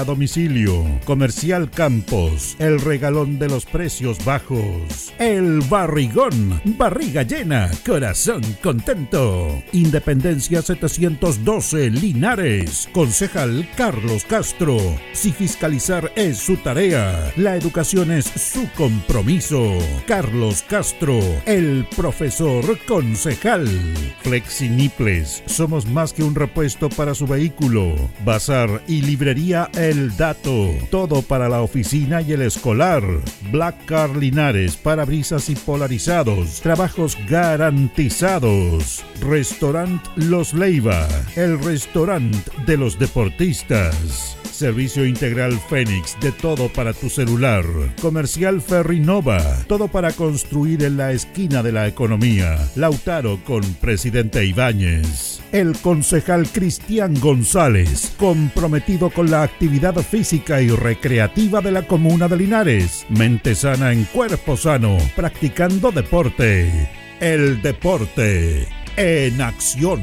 a domicilio. Comercial Campos, el regalón de los precios bajos. El barrigón, barriga llena, corazón contento. Independencia 712, Linares. Concejal Carlos Castro. Si fiscalizar es su tarea, la educación es su compromiso. Carlos Castro, el profesor concejal. Flexiniples, somos más que un repuesto para su vehículo. Bazar y librería El Dato, todo para la oficina y el escolar. Black Car Linares, parabrisas y polarizados, trabajos garantizados. Restaurant Los Leiva, el restaurante de los deportistas. Servicio Integral Fénix, de todo para tu celular. Comercial Ferrinova, todo para construir en la esquina de la economía. Lautaro con Presidente Ibáñez. El concejal Cristian González, comprometido con la actividad física y recreativa de la comuna de Linares. Mente sana en cuerpo sano, practicando deporte. El deporte en acción.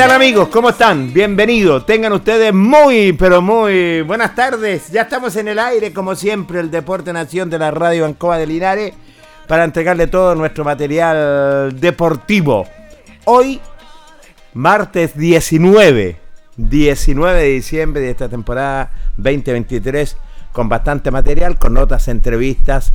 Tal amigos? ¿Cómo están? Bienvenidos. Tengan ustedes muy, pero muy buenas tardes. Ya estamos en el aire, como siempre, el Deporte Nación de la Radio Ancoa de Linares, para entregarle todo nuestro material deportivo. Hoy, martes 19, 19 de diciembre de esta temporada 2023, con bastante material, con notas, entrevistas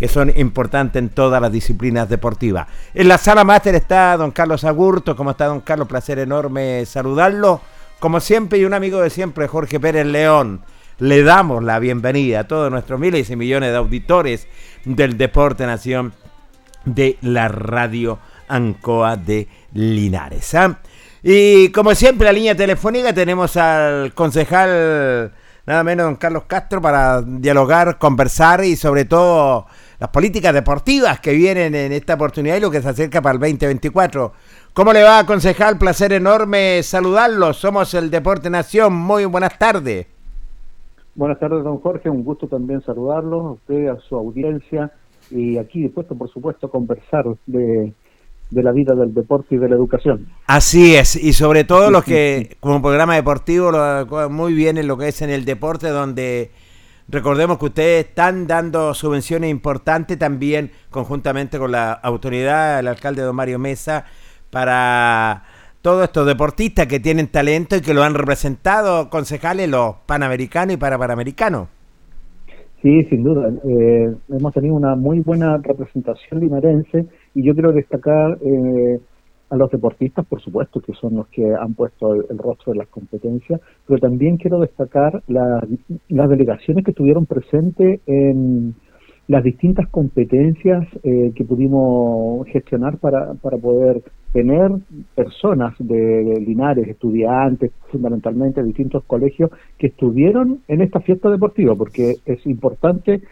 que son importantes en todas las disciplinas deportivas. En la sala máster está don Carlos Agurto. ¿Cómo está don Carlos? Placer enorme saludarlo. Como siempre y un amigo de siempre, Jorge Pérez León. Le damos la bienvenida a todos nuestros miles y millones de auditores del Deporte Nación de la Radio Ancoa de Linares. ¿ah? Y como siempre, la línea telefónica tenemos al concejal nada menos don Carlos Castro, para dialogar, conversar y sobre todo las políticas deportivas que vienen en esta oportunidad y lo que se acerca para el 2024. ¿Cómo le va, concejal? Placer enorme saludarlo. Somos el Deporte Nación. Muy buenas tardes. Buenas tardes, don Jorge. Un gusto también saludarlo, usted, a su audiencia y aquí dispuesto, por supuesto, a conversar de, de la vida del deporte y de la educación. Así es, y sobre todo los que como programa deportivo lo muy bien en lo que es en el deporte, donde recordemos que ustedes están dando subvenciones importantes también conjuntamente con la autoridad, el alcalde don Mario Mesa, para todos estos deportistas que tienen talento y que lo han representado concejales los panamericanos y para panamericanos. Sí, sin duda. Eh, hemos tenido una muy buena representación linarense y yo quiero destacar eh, a los deportistas, por supuesto, que son los que han puesto el, rostro de las competencias, pero también quiero destacar las delegaciones que estuvieron presentes en las distintas competencias eh, que pudimos gestionar para, para poder tener personas de, Linares, estudiantes, fundamentalmente de distintos colegios, que estuvieron en esta fiesta deportiva, porque es importante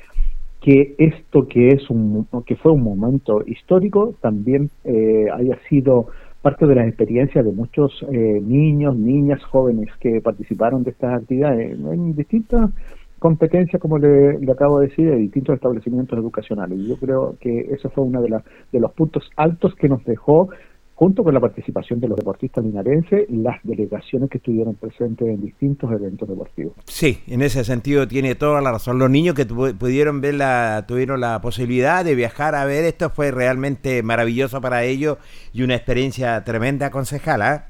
que esto que es un que fue un momento histórico también eh, haya sido parte de las experiencias de muchos eh, niños, niñas, jóvenes que participaron de estas actividades en distintas competencia, como le, acabo de decir, de distintos establecimientos educacionales. Y yo creo que ese fue uno de, la, de los puntos altos que nos dejó, junto con la participación de los deportistas linarenses, las delegaciones que estuvieron presentes en distintos eventos deportivos. Sí, en ese sentido tiene toda la razón. Los niños que pudieron ver la, tuvieron la posibilidad de viajar a ver esto fue realmente maravilloso para ellos y una experiencia tremenda, concejala. ¿ah?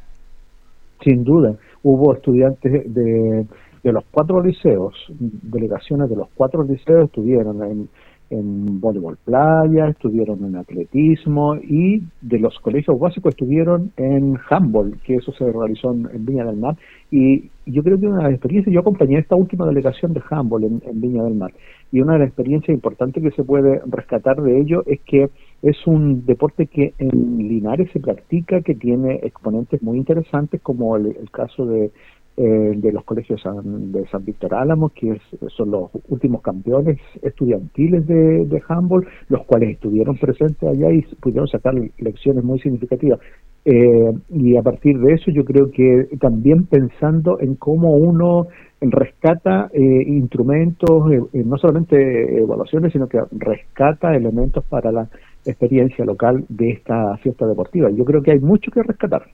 Sin duda, hubo estudiantes de de los cuatro liceos, delegaciones de los cuatro liceos estuvieron en, en voleibol playa, estuvieron en atletismo y de los colegios básicos estuvieron en handball, que eso se realizó en, Viña del Mar. Y yo creo que una de las experiencias, yo acompañé esta última delegación de handball en, Viña del Mar, y una de las experiencias importantes que se puede rescatar de ello es que es un deporte que en Linares se practica, que tiene exponentes muy interesantes, como el caso de eh, de los colegios de San Víctor Álamo, que son los últimos campeones estudiantiles de, de handball, los cuales estuvieron presentes allá y pudieron sacar lecciones muy significativas. Eh, y a partir de eso yo creo que también pensando en cómo uno rescata eh, instrumentos, no solamente evaluaciones, sino que rescata elementos para la experiencia local de esta fiesta deportiva. Yo creo que hay mucho que rescatar.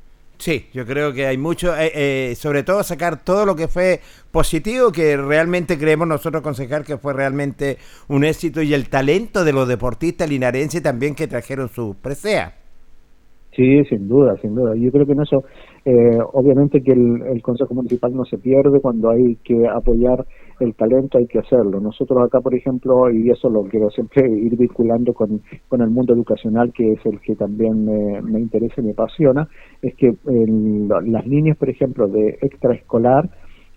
Sí, yo creo que hay mucho, eh, eh, sobre todo sacar todo lo que fue positivo, que realmente creemos nosotros aconsejar que fue realmente un éxito y el talento de los deportistas linarenses también que trajeron su presea. Sí, sin duda, sin duda. Yo creo que en eso, eh, obviamente que el, Consejo Municipal no se pierde cuando hay que apoyar el talento, hay que hacerlo. Nosotros acá, por ejemplo, y eso lo quiero siempre ir vinculando con, con el mundo educacional, que es el que también me, me interesa y me apasiona, es que en las líneas, por ejemplo, de extraescolar,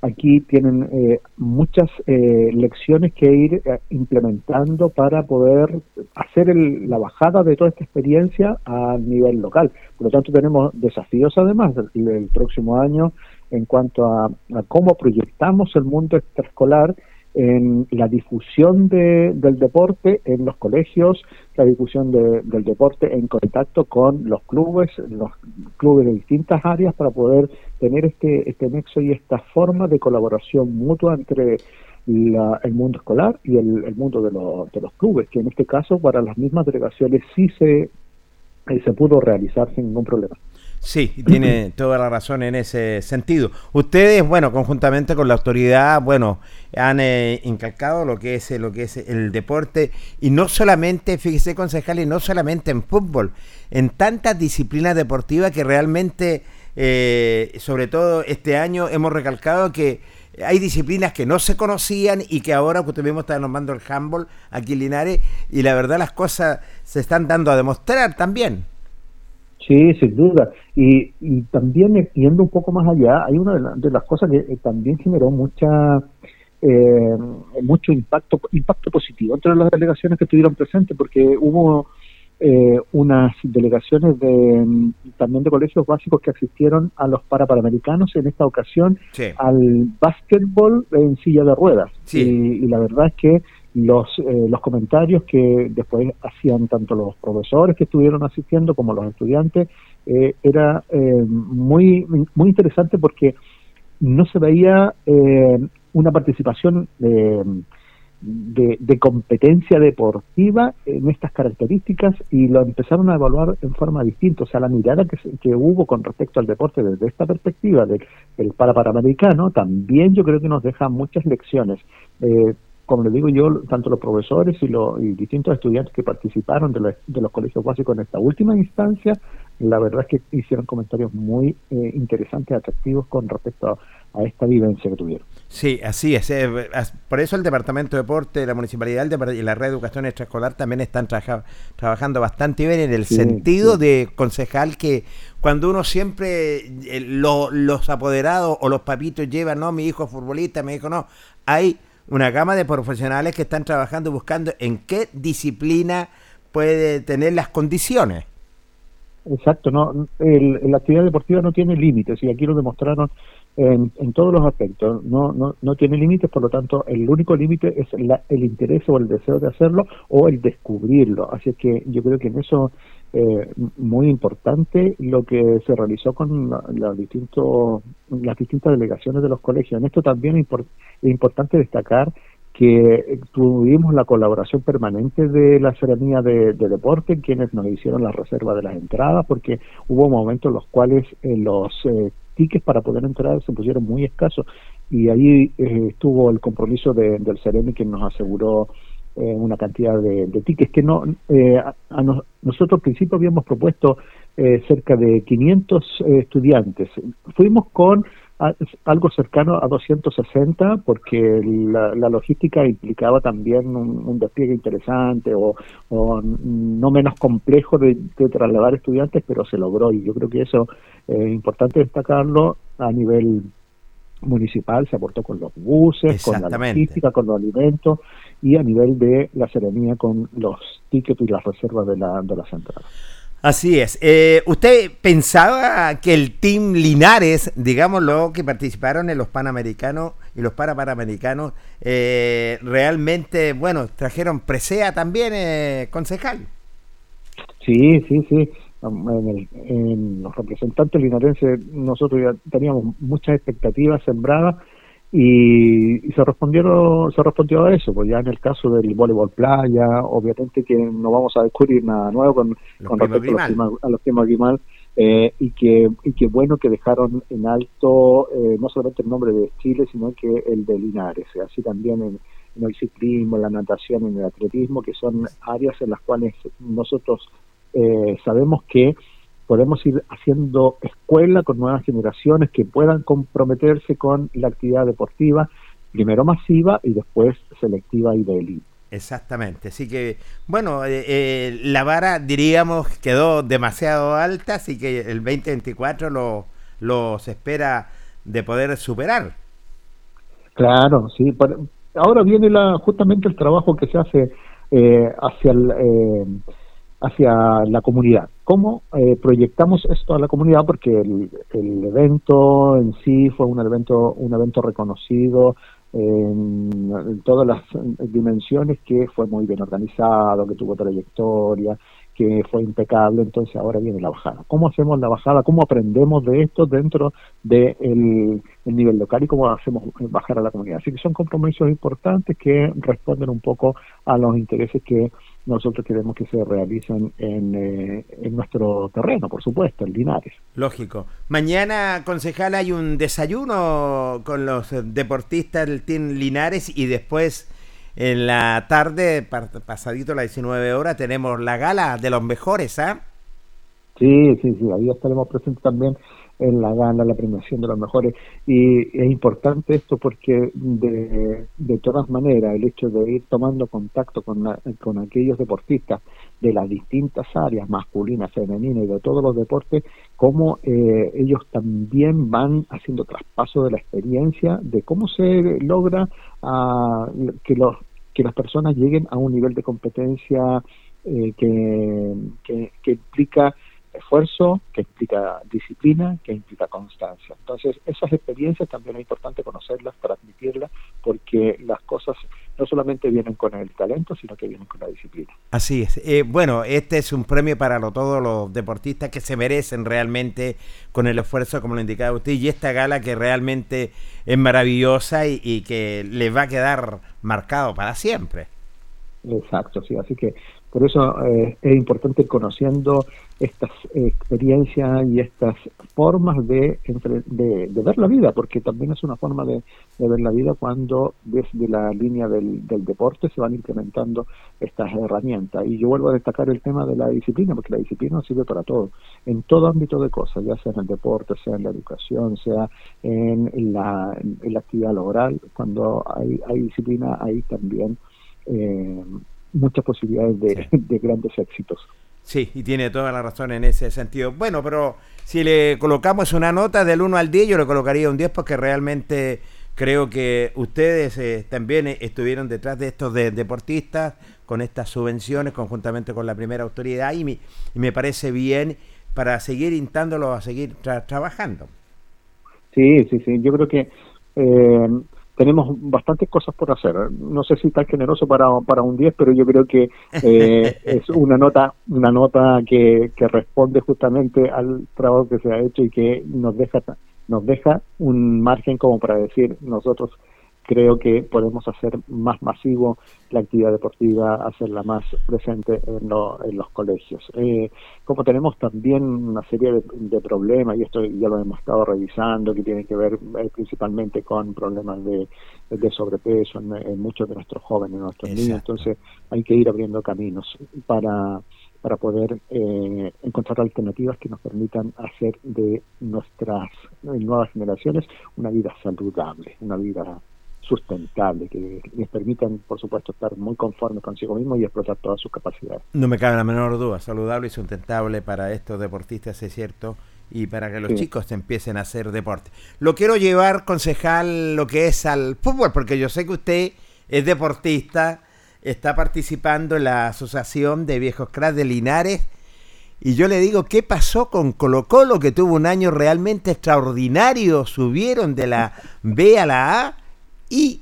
aquí tienen eh, muchas eh, lecciones que ir eh, implementando para poder hacer la bajada de toda esta experiencia a nivel local. Por lo tanto, tenemos desafíos además del, próximo año en cuanto a, a, cómo proyectamos el mundo extraescolar en la difusión de, del deporte en los colegios, la difusión del deporte en contacto con los clubes, los clubes de distintas áreas para poder tener este, este nexo y esta forma de colaboración mutua entre el mundo escolar y el, mundo de, de los clubes, que en este caso para las mismas delegaciones sí se, eh, se pudo realizar sin ningún problema. Sí, tiene toda la razón en ese sentido. Ustedes, bueno, conjuntamente con la autoridad, bueno, han eh, incalcado lo que es lo que es el deporte y no solamente, fíjese concejal, y no solamente en fútbol, en tantas disciplinas deportivas que realmente, eh, sobre todo este año, hemos recalcado que hay disciplinas que no se conocían y que ahora, usted mismo está nombrando el handball aquí en Linares, y la verdad las cosas se están dando a demostrar también. Sí, sin duda. Y, y también yendo un poco más allá, hay una de, las cosas que eh, también generó mucha eh, mucho impacto impacto positivo entre las delegaciones que estuvieron presentes, porque hubo eh, unas delegaciones de también de colegios básicos que asistieron a los parapanamericanos en esta ocasión Sí. al básquetbol en silla de ruedas. Sí. Y, y la verdad es que los, eh, los comentarios que después hacían tanto los profesores que estuvieron asistiendo como los estudiantes eh, era eh, muy, muy interesante porque no se veía eh, una participación eh, de, de competencia deportiva en estas características y lo empezaron a evaluar en forma distinta. O sea, la mirada que, que hubo con respecto al deporte desde esta perspectiva del, del parapanamericano también yo creo que nos deja muchas lecciones. Eh, como les digo yo, tanto los profesores y los y distintos estudiantes que participaron de los, de los colegios básicos en esta última instancia, la verdad es que hicieron comentarios muy eh, interesantes, atractivos con respecto a, a esta vivencia que tuvieron. Sí, así es. eh, Por eso el Departamento de Deporte, la Municipalidad y la Red de Educación Extraescolar también están traja- trabajando bastante bien en el Sí, sentido sí. de concejal que cuando uno siempre, eh, lo- los apoderados o los papitos llevan, no, mi hijo es futbolista, mi hijo no, hay una gama de profesionales que están trabajando buscando en qué disciplina puede tener las condiciones. Exacto, no, el- la actividad deportiva no tiene límites y aquí lo demostraron en, en todos los aspectos. No, no, no tiene límites, por lo tanto, el único límite es la- el interés o el deseo de hacerlo o el descubrirlo. Así que yo creo que en eso eh, muy importante lo que se realizó con la- los distintos, las distintas delegaciones de los colegios. En esto también es, impor- es importante destacar que tuvimos la colaboración permanente de la Seremía de, de Deporte, quienes nos hicieron la reserva de las entradas, porque hubo momentos en los cuales eh, los eh, tickets para poder entrar se pusieron muy escasos y ahí eh, estuvo el compromiso de- del Ceremi quien nos aseguró eh, una cantidad de, de tickets que no eh, a, a nos- nosotros al principio habíamos propuesto eh, cerca de 500 eh, estudiantes. Fuimos con algo cercano a 260 porque la, la logística implicaba también un, despliegue interesante o, o no menos complejo de, de trasladar estudiantes pero se logró y yo creo que eso es importante destacarlo a nivel municipal se aportó con los buses, con la logística, con los alimentos y a nivel de la serenía con los tickets y las reservas de, la, de las entradas. Así es. Eh, ¿Usted pensaba que el Team Linares, digámoslo, que participaron en los Panamericanos y los Parapanamericanos, eh, realmente, bueno, trajeron presea también, eh, concejal? Sí, sí, sí. En, el- en los representantes linarenses nosotros ya teníamos muchas expectativas sembradas y, y se respondieron se respondió a eso pues ya en el caso del voleibol playa obviamente que no vamos a descubrir nada nuevo con, con respecto a los, a primos Grimal, eh, y que y que bueno que dejaron en alto eh, no solamente el nombre de Chile sino que el de Linares así también en, en el ciclismo en la natación en el atletismo que son áreas en las cuales nosotros eh, sabemos que podemos ir haciendo escuela con nuevas generaciones que puedan comprometerse con la actividad deportiva, primero masiva y después selectiva y de élite. Exactamente. Así que, bueno, eh, eh, la vara, diríamos, quedó demasiado alta, así que el 2024 lo, lo se espera de poder superar. Claro, sí. ahora viene la, justamente el trabajo que se hace eh, hacia el, eh, hacia la comunidad. ¿Cómo eh, proyectamos esto a la comunidad? Porque el, el evento en sí fue un evento, un evento reconocido en, en todas las dimensiones, que fue muy bien organizado, que tuvo trayectoria, que fue impecable, entonces ahora viene la bajada. ¿Cómo hacemos la bajada? ¿Cómo aprendemos de esto dentro del el nivel local y cómo hacemos bajar a la comunidad? Así que son compromisos importantes que responden un poco a los intereses que nosotros queremos que se realicen en, eh, en nuestro terreno, por supuesto, en Linares. Lógico. Mañana, concejal, hay un desayuno con los eh, deportistas del Team Linares y después en la tarde, pasadito las 19 horas, tenemos la gala de los mejores, ¿ah? Sí, sí, sí, ahí estaremos presentes también en la gala, la premiación de los mejores. Y es importante esto porque de, de todas maneras el hecho de ir tomando contacto con, la- con aquellos deportistas de las distintas áreas, masculinas, femeninas y de todos los deportes, cómo eh, ellos también van haciendo traspaso de la experiencia de cómo se logra ah, que los que las personas lleguen a un nivel de competencia eh, que, que implica esfuerzo, que implica disciplina, que implica constancia. Entonces, esas experiencias también es importante conocerlas, transmitirlas, porque las cosas no solamente vienen con el talento, sino que vienen con la disciplina. Así es. Eh, bueno, este es un premio para lo- todos los deportistas que se merecen realmente con el esfuerzo, como lo indicaba usted, y esta gala que realmente es maravillosa y, y que les va a quedar marcado para siempre. Exacto, sí. Así que por eso eh, es importante ir conociendo estas experiencias y estas formas de, entre- de, de ver la vida, porque también es una forma de, de ver la vida cuando desde la línea del, del deporte se van implementando estas herramientas. Y yo vuelvo a destacar el tema de la disciplina, porque la disciplina sirve para todo, en todo ámbito de cosas, ya sea en el deporte, sea en la educación, sea en la, en la actividad laboral. Cuando hay, hay disciplina, hay también eh, muchas posibilidades de, de grandes éxitos. Sí, y tiene toda la razón en ese sentido. Bueno, pero si le colocamos una nota del 1 al 10, yo le colocaría un 10 porque realmente creo que ustedes eh, también estuvieron detrás de estos de- deportistas con estas subvenciones conjuntamente con la primera autoridad y, mi- y me parece bien para seguir intándolos a seguir tra- trabajando. Sí, sí, sí. Yo creo que eh, tenemos bastantes cosas por hacer. No sé si tan generoso para, para un 10, pero yo creo que eh, es una nota una nota que, que responde justamente al trabajo que se ha hecho y que nos deja nos deja un margen como para decir nosotros creo que podemos hacer más masivo la actividad deportiva, hacerla más presente en, lo- en los colegios. Eh, como tenemos también una serie de, de problemas, y esto ya lo hemos estado revisando, que tiene que ver eh, principalmente con problemas de, de sobrepeso en, en muchos de nuestros jóvenes, nuestros niños, entonces hay que ir abriendo caminos para para poder eh, encontrar alternativas que nos permitan hacer de nuestras nuevas generaciones una vida saludable, una vida sustentable, que les permitan, por supuesto, estar muy conformes consigo mismos y explotar todas sus capacidades. No me cabe la menor duda, saludable y sustentable para estos deportistas, es cierto, y para que los Sí. chicos empiecen a hacer deporte. Lo quiero llevar, concejal, lo que es al fútbol, porque yo sé que usted es deportista, está participando en la Asociación de Viejos Cracks de Linares, y yo le digo, ¿qué pasó con Colo Colo, que tuvo un año realmente extraordinario? Subieron de la B a la A y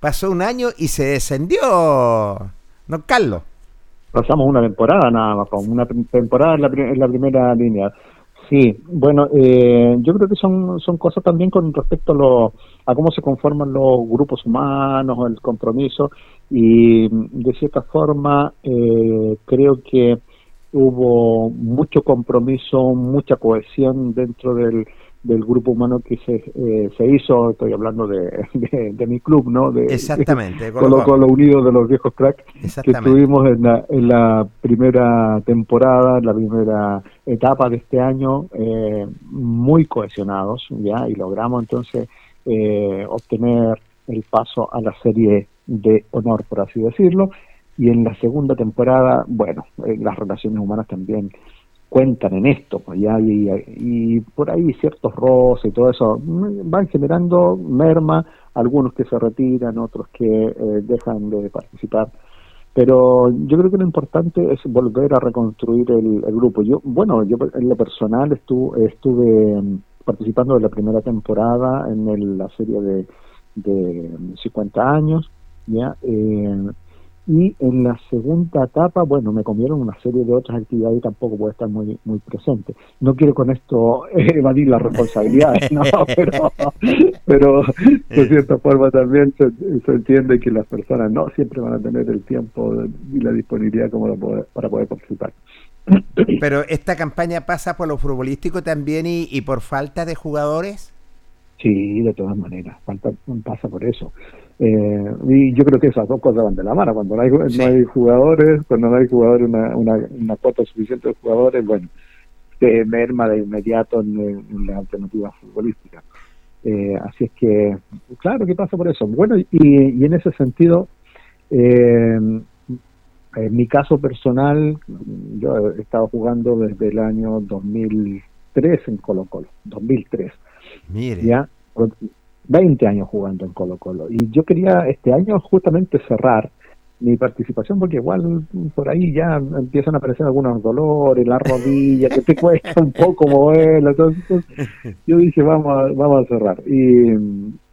pasó un año y se descendió, don Carlos. Pasamos una temporada nada más, una temporada en la, en la primera línea. Sí, bueno, eh, yo creo que son, son cosas también con respecto a, lo, a cómo se conforman los grupos humanos, el compromiso, y de cierta forma eh, creo que hubo mucho compromiso, mucha cohesión dentro del, del grupo humano que se, eh, se hizo, estoy hablando de, de, de mi club, ¿no? De, Exactamente, Colo Colo. Colo Unido de los viejos cracks que estuvimos en la, en la primera temporada, en la primera etapa de este año, eh, muy cohesionados, ya, y logramos entonces eh, obtener el paso a la serie de honor, por así decirlo, y en la segunda temporada, bueno, eh, las relaciones humanas también cuentan en esto, pues ya, y, por ahí ciertos roces y todo eso mm, van generando merma, algunos que se retiran, otros que eh, dejan de participar pero yo creo que lo importante es volver a reconstruir el, grupo. Yo, bueno, yo en lo personal estuve, estuve mm, participando de la primera temporada en la serie de, de 50 años, ya, eh, y en la segunda etapa, bueno, me comieron una serie de otras actividades y tampoco puedo estar muy muy presente. No quiero con esto evadir las responsabilidades, no, pero, pero de cierta forma también se, se entiende que las personas no siempre van a tener el tiempo y la disponibilidad como para poder, para poder participar. Pero esta campaña pasa por lo futbolístico también y, y por falta de jugadores. Sí, de todas maneras, falta, pasa por eso. Eh, y yo creo que esas dos cosas van de la mano. Cuando no hay, Sí. no hay jugadores, cuando no hay jugadores, una, una, una cuota suficiente de jugadores, bueno, se merma de inmediato en, en la alternativa futbolística. Eh, así es que, claro que pasa por eso. Bueno, y, y en ese sentido, eh, en mi caso personal, yo he estado jugando desde el año 2003 en Colo Colo, 2003 Mire, ya 20 años jugando en Colo Colo. Y yo quería este año justamente cerrar mi participación porque igual por ahí ya empiezan a aparecer algunos dolores, la rodilla, que te cuesta un poco moverla, entonces yo dije vamos a, vamos a cerrar. Y,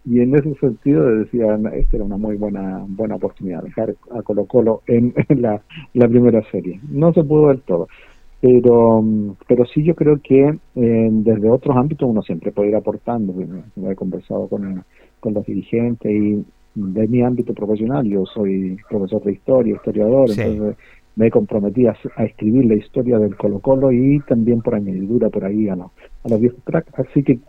y en ese sentido decía esta era una muy buena buena oportunidad dejar a Colo Colo en, la, la primera serie no se pudo ver todo pero pero sí yo creo que eh, desde otros ámbitos uno siempre puede ir aportando he conversado con, con los dirigentes y de mi ámbito profesional, yo soy profesor de historia, historiador, entonces me comprometí a, a, escribir la historia del Colo Colo y también por añadidura por ahí a, los, a los viejos cracks, así que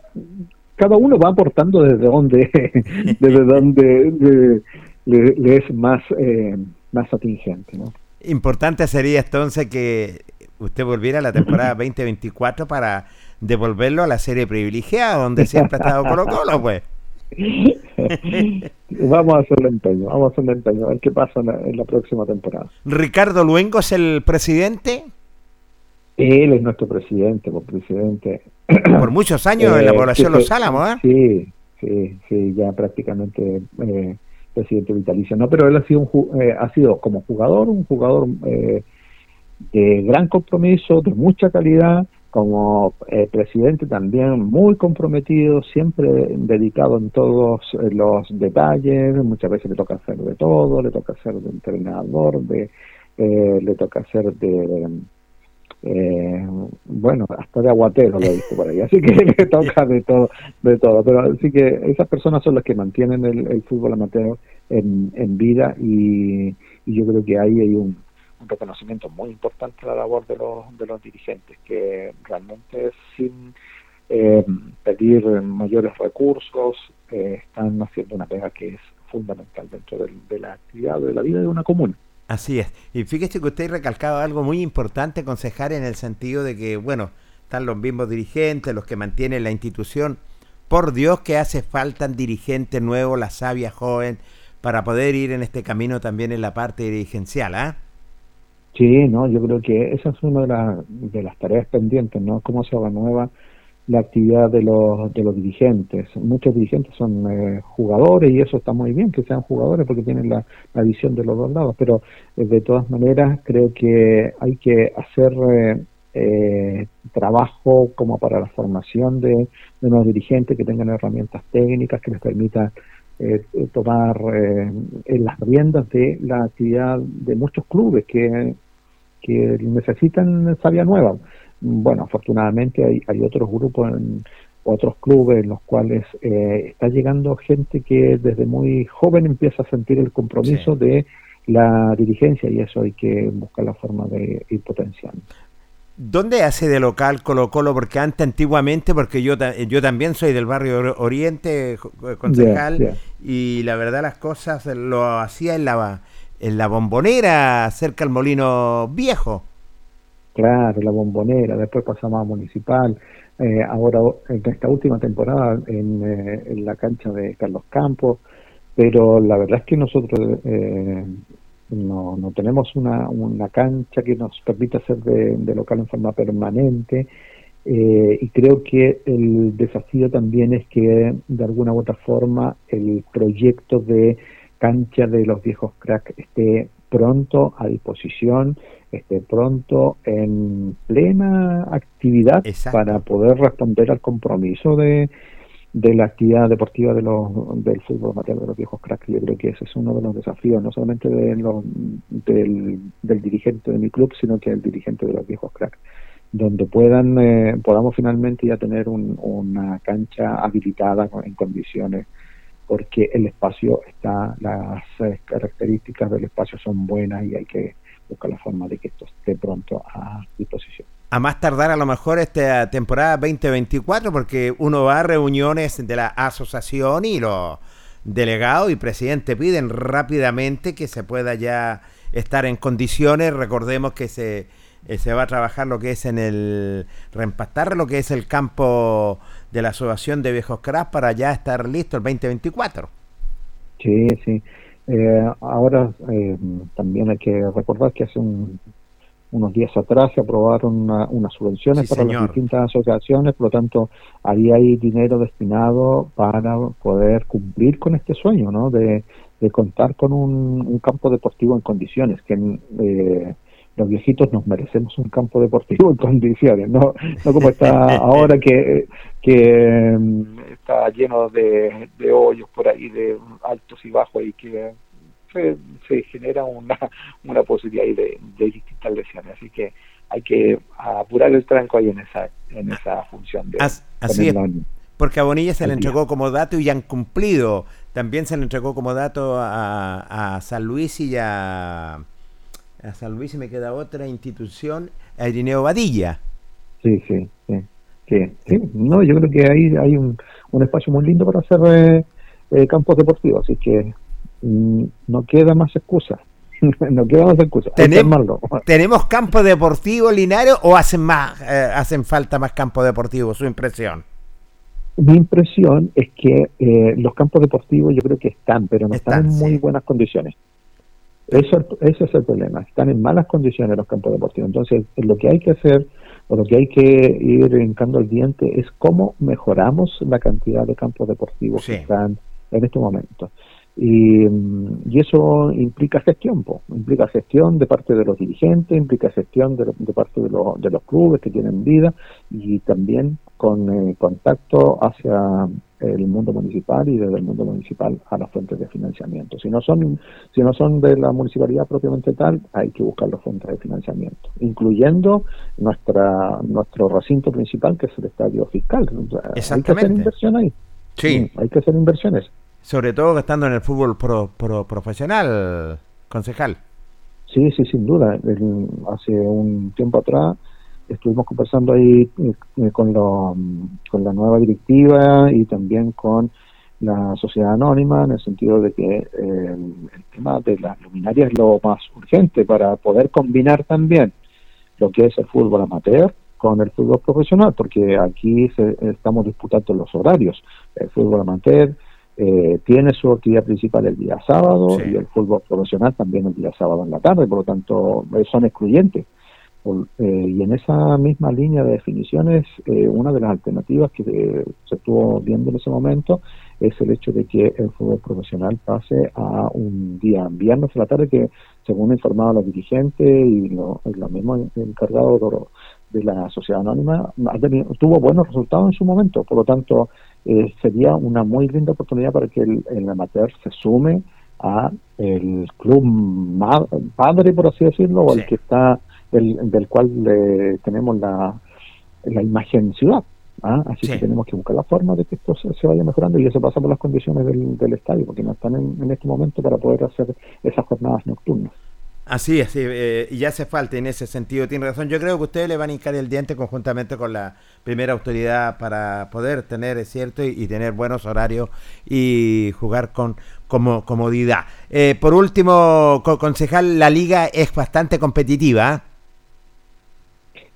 cada uno va aportando desde donde desde donde le, es más eh, más atingente ¿no? importante sería entonces que usted volviera a la temporada 2024 para devolverlo a la serie privilegiada donde siempre ha estado Colo Colo pues vamos a hacerle empeño, vamos a hacerle empeño, a ver qué pasa en la, próxima temporada. ¿Ricardo Luengo es el presidente? Él es nuestro presidente, por presidente. Por muchos años en la eh, población Los Álamos, ¿eh? Sí, sí, sí, ya prácticamente eh, presidente vitalicio. No, pero él ha sido, un, eh, ha sido como jugador, un jugador de gran compromiso, de mucha calidad, como eh, presidente también muy comprometido, siempre dedicado en todos eh, los detalles, muchas veces le toca hacer de todo, le toca hacer de entrenador, de, eh, le toca hacer de, eh, bueno, hasta de aguatero lo he visto por ahí, así que le toca de todo, de todo, pero así que esas personas son las que mantienen el, fútbol amateur en, vida y yo creo que ahí hay un un reconocimiento muy importante a la labor de los, de los dirigentes, que realmente sin eh, pedir mayores recursos eh, están haciendo una pega que es fundamental dentro de, la actividad de la vida de una comuna. Así es. Y fíjese que usted ha recalcado algo muy importante, concejal, en el sentido de que, bueno, están los mismos dirigentes, los que mantienen la institución. Por Dios que hace falta un dirigente nuevo, la sabia joven, para poder ir en este camino también en la parte dirigencial, ¿ah? Sí, no, yo creo que esa es una de, de las tareas pendientes, ¿no? Cómo se renueva la actividad de los, de los dirigentes. Muchos dirigentes son eh, jugadores y eso está muy bien que sean jugadores porque tienen la, visión de los dos lados, pero eh, de todas maneras creo que hay que hacer eh, trabajo como para la formación de, de unos dirigentes que tengan herramientas técnicas que les permitan eh, tomar eh, en las riendas de la actividad de muchos clubes que, que necesitan sabia nueva. Bueno, afortunadamente hay, hay otros grupos, en, otros clubes en los cuales eh, está llegando gente que desde muy joven empieza a sentir el compromiso de la dirigencia y eso hay que buscar la forma de ir potenciando. ¿Dónde hace de local Colo Colo? Porque antes, antiguamente, porque yo, yo también soy del barrio Oriente, concejal, y la verdad las cosas lo hacía en la, en la bombonera, cerca del molino viejo. Claro, la bombonera, después pasamos a municipal, eh, ahora en esta última temporada en, eh, en, la cancha de Carlos Campos, pero la verdad es que nosotros eh, no, no tenemos una, una cancha que nos permita ser de, local en forma permanente eh, y creo que el desafío también es que de alguna u otra forma el proyecto de cancha de los viejos crack esté pronto a disposición, esté pronto en plena actividad para poder responder al compromiso de, de la actividad deportiva de los, del fútbol amateur de los viejos cracks. Yo creo que ese es uno de los desafíos, no solamente de del, del dirigente de mi club, sino que el dirigente de los viejos cracks, donde puedan eh, podamos finalmente ya tener una cancha habilitada en condiciones porque el espacio está, las eh, características del espacio son buenas y hay que buscar la forma de que esto esté pronto a disposición a más tardar a lo mejor esta temporada 2024, porque uno va a reuniones de la asociación y los delegados y presidente piden rápidamente que se pueda ya estar en condiciones. Recordemos que se, eh, se va a trabajar lo que es en el reempastar, lo que es el campo de la asociación de viejos cracks para ya estar listo el 2024. Sí, sí. Eh, ahora eh, también hay que recordar que hace un unos días atrás se aprobaron unas subvenciones para las distintas asociaciones, por lo tanto, ahí hay dinero destinado para poder cumplir con este sueño, ¿no? De, de contar con un, un campo deportivo en condiciones, que eh, los viejitos nos merecemos un campo deportivo en condiciones, no, no como está ahora que, que mm, está lleno de, de hoyos por ahí, de altos y bajos y que se, se genera una, una posibilidad de, de distintas lesiones. Así que hay que apurar el tranco ahí en esa, en esa función de así es. Porque a Bonilla se le entregó como dato y han cumplido. También se le entregó como dato a, a San Luis y a, a San Luis y me queda otra institución, a Irineo Vadilla. Sí, sí, sí. Sí, sí. No, yo creo que ahí hay un, un espacio muy lindo para hacer eh, eh, campos deportivos, así que no queda más excusa. no queda más excusa. Tenemos-. ¿Tenemos campo deportivo Linares o hacen más eh, hacen falta más campo deportivo? Su impresión. Mi impresión es que eh, los campos deportivos yo creo que están, pero no están, Están, en muy sí. buenas condiciones. Eso, ese es el problema. Están en malas condiciones los campos deportivos. Entonces, lo que hay que hacer o lo que hay que ir hincando el diente es cómo mejoramos la cantidad de campos deportivos Sí. que están en este momento. Y, y eso implica gestión, po. implica gestión de parte de los dirigentes, implica gestión de, de parte de, los- de los clubes que tienen vida y también con eh, contacto hacia el mundo municipal y desde el mundo municipal a las fuentes de financiamiento. Si no son si no son de la municipalidad propiamente tal, hay que buscar las fuentes de financiamiento, incluyendo nuestra nuestro recinto principal que es el estadio fiscal. Hay que hacer inversión ahí. Sí, Mm, hay que hacer inversiones. Sobre todo estando en el fútbol pro, pro- profesional, concejal. Sí, sí, sin duda. El- hace un tiempo atrás estuvimos conversando ahí eh, con, lo- con la nueva directiva y también con la sociedad anónima en el sentido de que eh, el, el tema de las luminarias es lo más urgente para poder combinar también lo que es el fútbol amateur con el fútbol profesional, porque aquí se- estamos disputando los horarios. El fútbol amateur eh, tiene su actividad principal el día sábado Sí. y el fútbol profesional también el día sábado en la tarde, por lo tanto eh, son excluyentes. Por- eh, y en esa misma línea de definiciones, eh, una de las alternativas que eh, se estuvo viendo en ese momento es el hecho de que el fútbol profesional pase a un día viernes a la tarde que, según informaba los dirigentes y lo- y los mismos encargados de, la sociedad anónima, ha tenido- tuvo buenos resultados en su momento. Por lo tanto, eh, sería una muy linda oportunidad para que el, el amateur se sume a el club ma- padre, por así decirlo, o Sí. el que está del, del cual eh, tenemos la, la imagen ciudad. ¿ah? Así Sí. que tenemos que buscar la forma de que esto se, se vaya mejorando y eso pasa por las condiciones del, del estadio, porque no están en, en este momento para poder hacer esas jornadas nocturnas. Así es, eh, y hace falta en ese sentido, tiene razón. Yo creo que ustedes le van a hincar el diente conjuntamente con la primera autoridad para poder tener, es cierto, y, y tener buenos horarios y jugar con como comodidad. Eh, por último, co- concejal, la liga es bastante competitiva.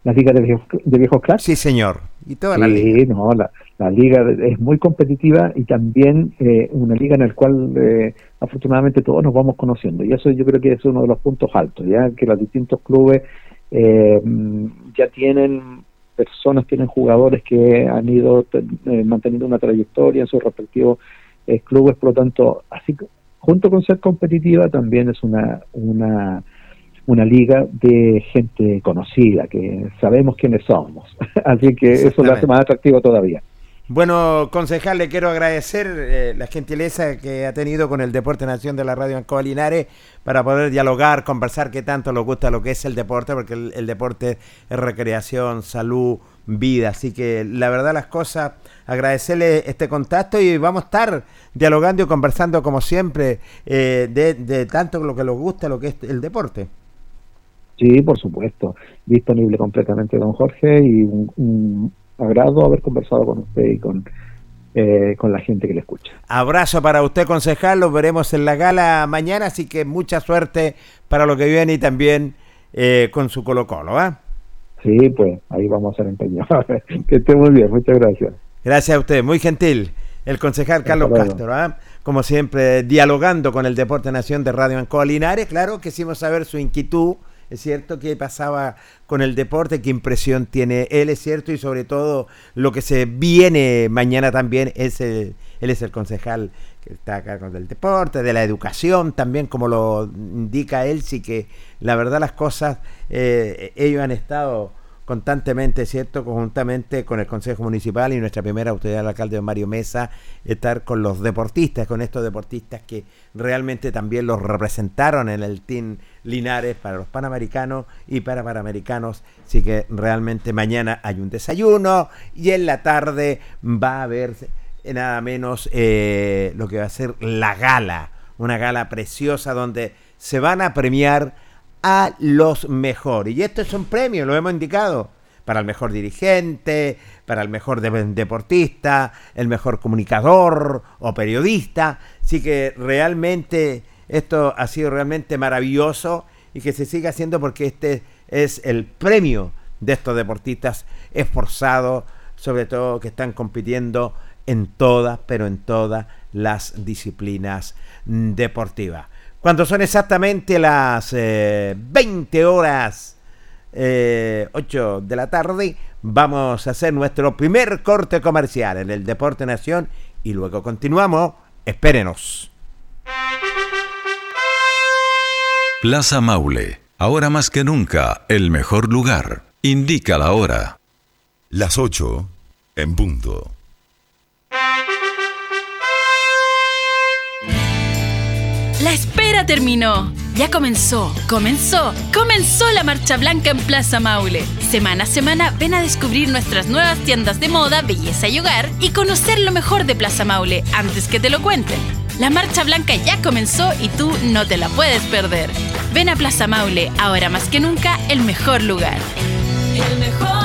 La liga de viejos, de viejos Sí, señor. Y toda la liga. No, la, la liga es muy competitiva y también eh, una liga en la cual eh, afortunadamente todos nos vamos conociendo y eso yo creo que es uno de los puntos altos, ya que los distintos clubes eh, ya tienen personas, tienen jugadores que han ido eh, manteniendo una trayectoria en sus respectivos eh, clubes, por lo tanto, así junto con ser competitiva también es una una una liga de gente conocida, que sabemos quiénes somos. Así que eso lo hace más atractivo todavía. Bueno, concejal, le quiero agradecer eh, la gentileza que ha tenido con el Deporte Nación de la Radio Ancoa Linares para poder dialogar, conversar qué tanto nos gusta lo que es el deporte, porque el, deporte es recreación, salud, vida. Así que la verdad las cosas, agradecerle este contacto y vamos a estar dialogando y conversando como siempre eh, de, de tanto lo que nos gusta lo que es el deporte. Sí, por supuesto. Disponible completamente, don Jorge, y un, un agrado haber conversado con usted y con, eh, con la gente que le escucha. Abrazo para usted, concejal. Los veremos en la gala mañana, así que mucha suerte para lo que viene y también eh, con su Colo Colo. ¿ah? Sí, pues ahí vamos a ser empeñados. que esté muy bien, muchas gracias. Gracias a usted, muy gentil. El concejal Carlos. Castro, ¿ah? como siempre, dialogando con el Deporte Nación de Radio Ancoa Linares. Claro, quisimos saber su inquietud, es cierto, qué pasaba con el deporte, qué impresión tiene él, es cierto, y sobre todo lo que se viene mañana también, es el- él es el concejal que está acá con el deporte, de la educación también, como lo indica él, sí que la verdad las cosas, eh, ellos han estado constantemente, ¿cierto? Conjuntamente con el Consejo Municipal y nuestra primera autoridad, el alcalde Mario Mesa, estar con los deportistas, con estos deportistas que realmente también los representaron en el Team Linares para los Panamericanos y para Panamericanos. Así que realmente mañana hay un desayuno y en la tarde va a haber nada menos eh, lo que va a ser la gala, una gala preciosa donde se van a premiar a los mejores. Y esto es un premio, lo hemos indicado, para el mejor dirigente, para el mejor deportista, el mejor comunicador o periodista. Así que realmente esto ha sido realmente maravilloso y que se siga haciendo porque este es el premio de estos deportistas esforzados, sobre todo que están compitiendo en todas, pero en todas las disciplinas deportivas. Cuando son exactamente las 20 eh, horas 8 eh, de la tarde, vamos a hacer nuestro primer corte comercial en el Deporte Nación y luego continuamos. Espérenos. Plaza Maule, ahora más que nunca, el mejor lugar. Indica la hora. Las 8 en punto. La espera terminó. Ya comenzó, comenzó, comenzó la Marcha Blanca en Plaza Maule. Semana a semana ven a descubrir nuestras nuevas tiendas de moda, belleza y hogar y conocer lo mejor de Plaza Maule antes que te lo cuenten. La Marcha Blanca ya comenzó y tú no te la puedes perder. Ven a Plaza Maule, ahora más que nunca, el mejor lugar. El mejor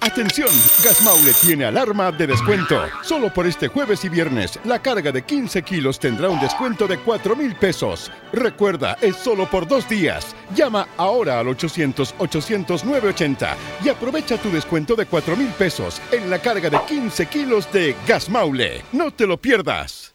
Atención, Gas Maule tiene alarma de descuento. Solo por este jueves y viernes, la carga de 15 kilos tendrá un descuento de 4 mil pesos. Recuerda, es solo por dos días. Llama ahora al 800-800-980 y aprovecha tu descuento de 4 mil pesos en la carga de 15 kilos de Gas Maule. No te lo pierdas.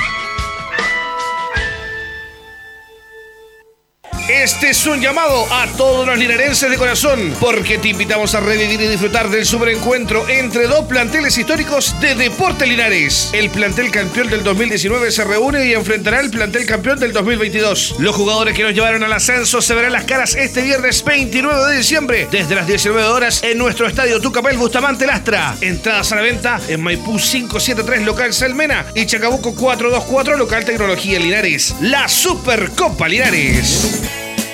Este es un llamado a todos los linarenses de corazón, porque te invitamos a revivir y disfrutar del superencuentro entre dos planteles históricos de Deporte Linares. El plantel campeón del 2019 se reúne y enfrentará al plantel campeón del 2022. Los jugadores que nos llevaron al ascenso se verán las caras este viernes 29 de diciembre, desde las 19 horas, en nuestro estadio Tucapel Bustamante Lastra. Entradas a la venta en Maipú 573 local Salmena y Chacabuco 424 local Tecnología Linares. La Supercopa Linares.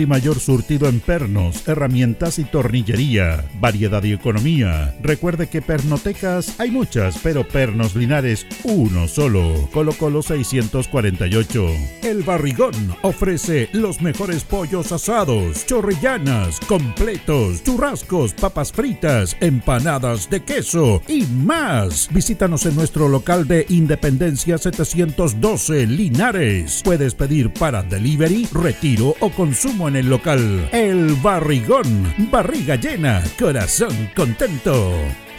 y mayor surtido en pernos, herramientas y tornillería. Variedad y economía. Recuerde que pernotecas hay muchas, pero pernos linares uno solo. Colo Colo 648. El Barrigón ofrece los mejores pollos asados, chorrillanas, completos, churrascos, papas fritas, empanadas de queso y más. Visítanos en nuestro local de Independencia 712 Linares. Puedes pedir para delivery, retiro o consumo en el local. El Barrigón, barriga llena, corazón contento.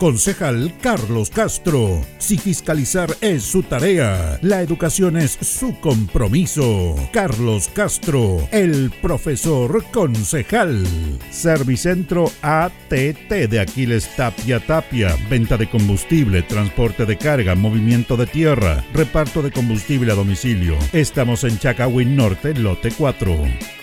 Concejal Carlos Castro. Si fiscalizar es su tarea, la educación es su compromiso. Carlos Castro, el profesor concejal. Servicentro ATT de Aquiles Tapia Tapia. Venta de combustible, transporte de carga, movimiento de tierra, reparto de combustible a domicilio. Estamos en Chacawin Norte, lote 4.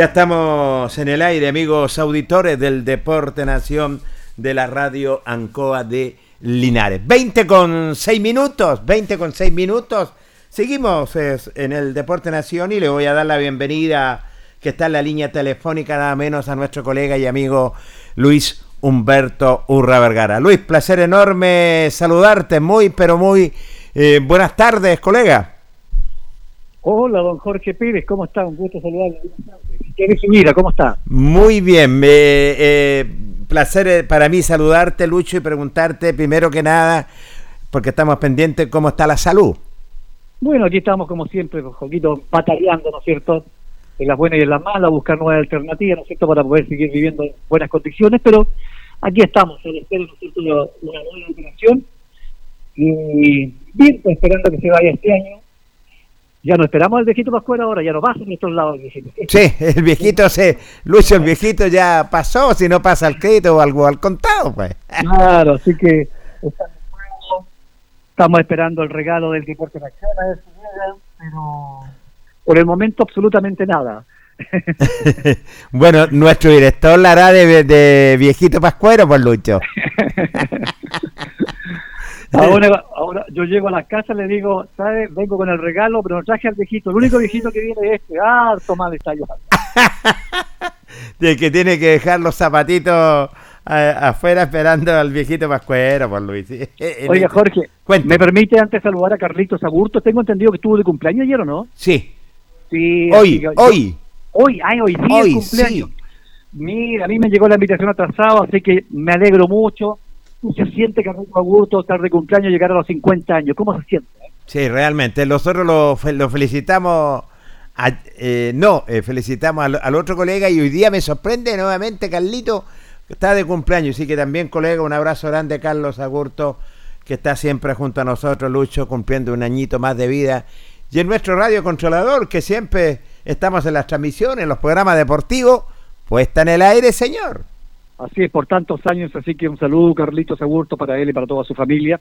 Ya estamos en el aire, amigos auditores del Deporte Nación de la radio Ancoa de Linares. 20 con 6 minutos, 20 con 6 minutos. Seguimos en el Deporte Nación y le voy a dar la bienvenida que está en la línea telefónica nada menos a nuestro colega y amigo Luis Humberto Urra Vergara. Luis, placer enorme saludarte, muy pero muy eh, buenas tardes, colega. Hola, don Jorge Pérez, ¿cómo está? Un gusto saludarle. ¿Qué mira? ¿Cómo está? Muy bien, eh, eh, placer para mí saludarte, Lucho, y preguntarte primero que nada, porque estamos pendientes, cómo está la salud. Bueno, aquí estamos como siempre, un poquito batallando, ¿no es cierto? En las buenas y en las malas, buscar nuevas alternativas, ¿no es cierto?, para poder seguir viviendo en buenas condiciones, pero aquí estamos, en espero, ¿no es cierto?, una nueva operación. Y bien, esperando que se vaya este año ya no esperamos al viejito Pascual ahora, ya no pasa en estos lados el viejito. Sí, el viejito se, Lucho, el viejito ya pasó, si no pasa al crédito o algo al contado, pues. Claro, así que estamos esperando el regalo del deporte de acción a ver si llega, pero por el momento absolutamente nada. bueno, nuestro director la hará de, de viejito pascuero, por pues, Lucho. Ahora, ahora yo llego a la casa le digo, ¿sabes? Vengo con el regalo, pero no traje al viejito. El único viejito que viene es este. Ah, toma, está yo. de que tiene que dejar los zapatitos eh, afuera esperando al viejito pascuero, por Luis. Oye, Jorge, ¿me permite antes saludar a Carlitos Agurto? Tengo entendido que estuvo de cumpleaños ayer, ¿o no? Sí. Sí. Hoy, hoy. Hoy, ay, hoy día hoy, cumpleaños. Mira, a mí me llegó la invitación atrasada, así que me alegro mucho se siente que a gusto estar de cumpleaños llegar a los 50 años? ¿Cómo se siente? Sí, realmente. Nosotros lo, lo felicitamos. Eh, no, eh, felicitamos al, otro colega y hoy día me sorprende nuevamente, Carlito, que está de cumpleaños. Así que también, colega, un abrazo grande, Carlos Agurto, que está siempre junto a nosotros, Lucho, cumpliendo un añito más de vida. Y en nuestro radio controlador, que siempre estamos en las transmisiones, en los programas deportivos, puesta en el aire, señor. Así es, por tantos años, así que un saludo, Carlitos Agurto, para él y para toda su familia.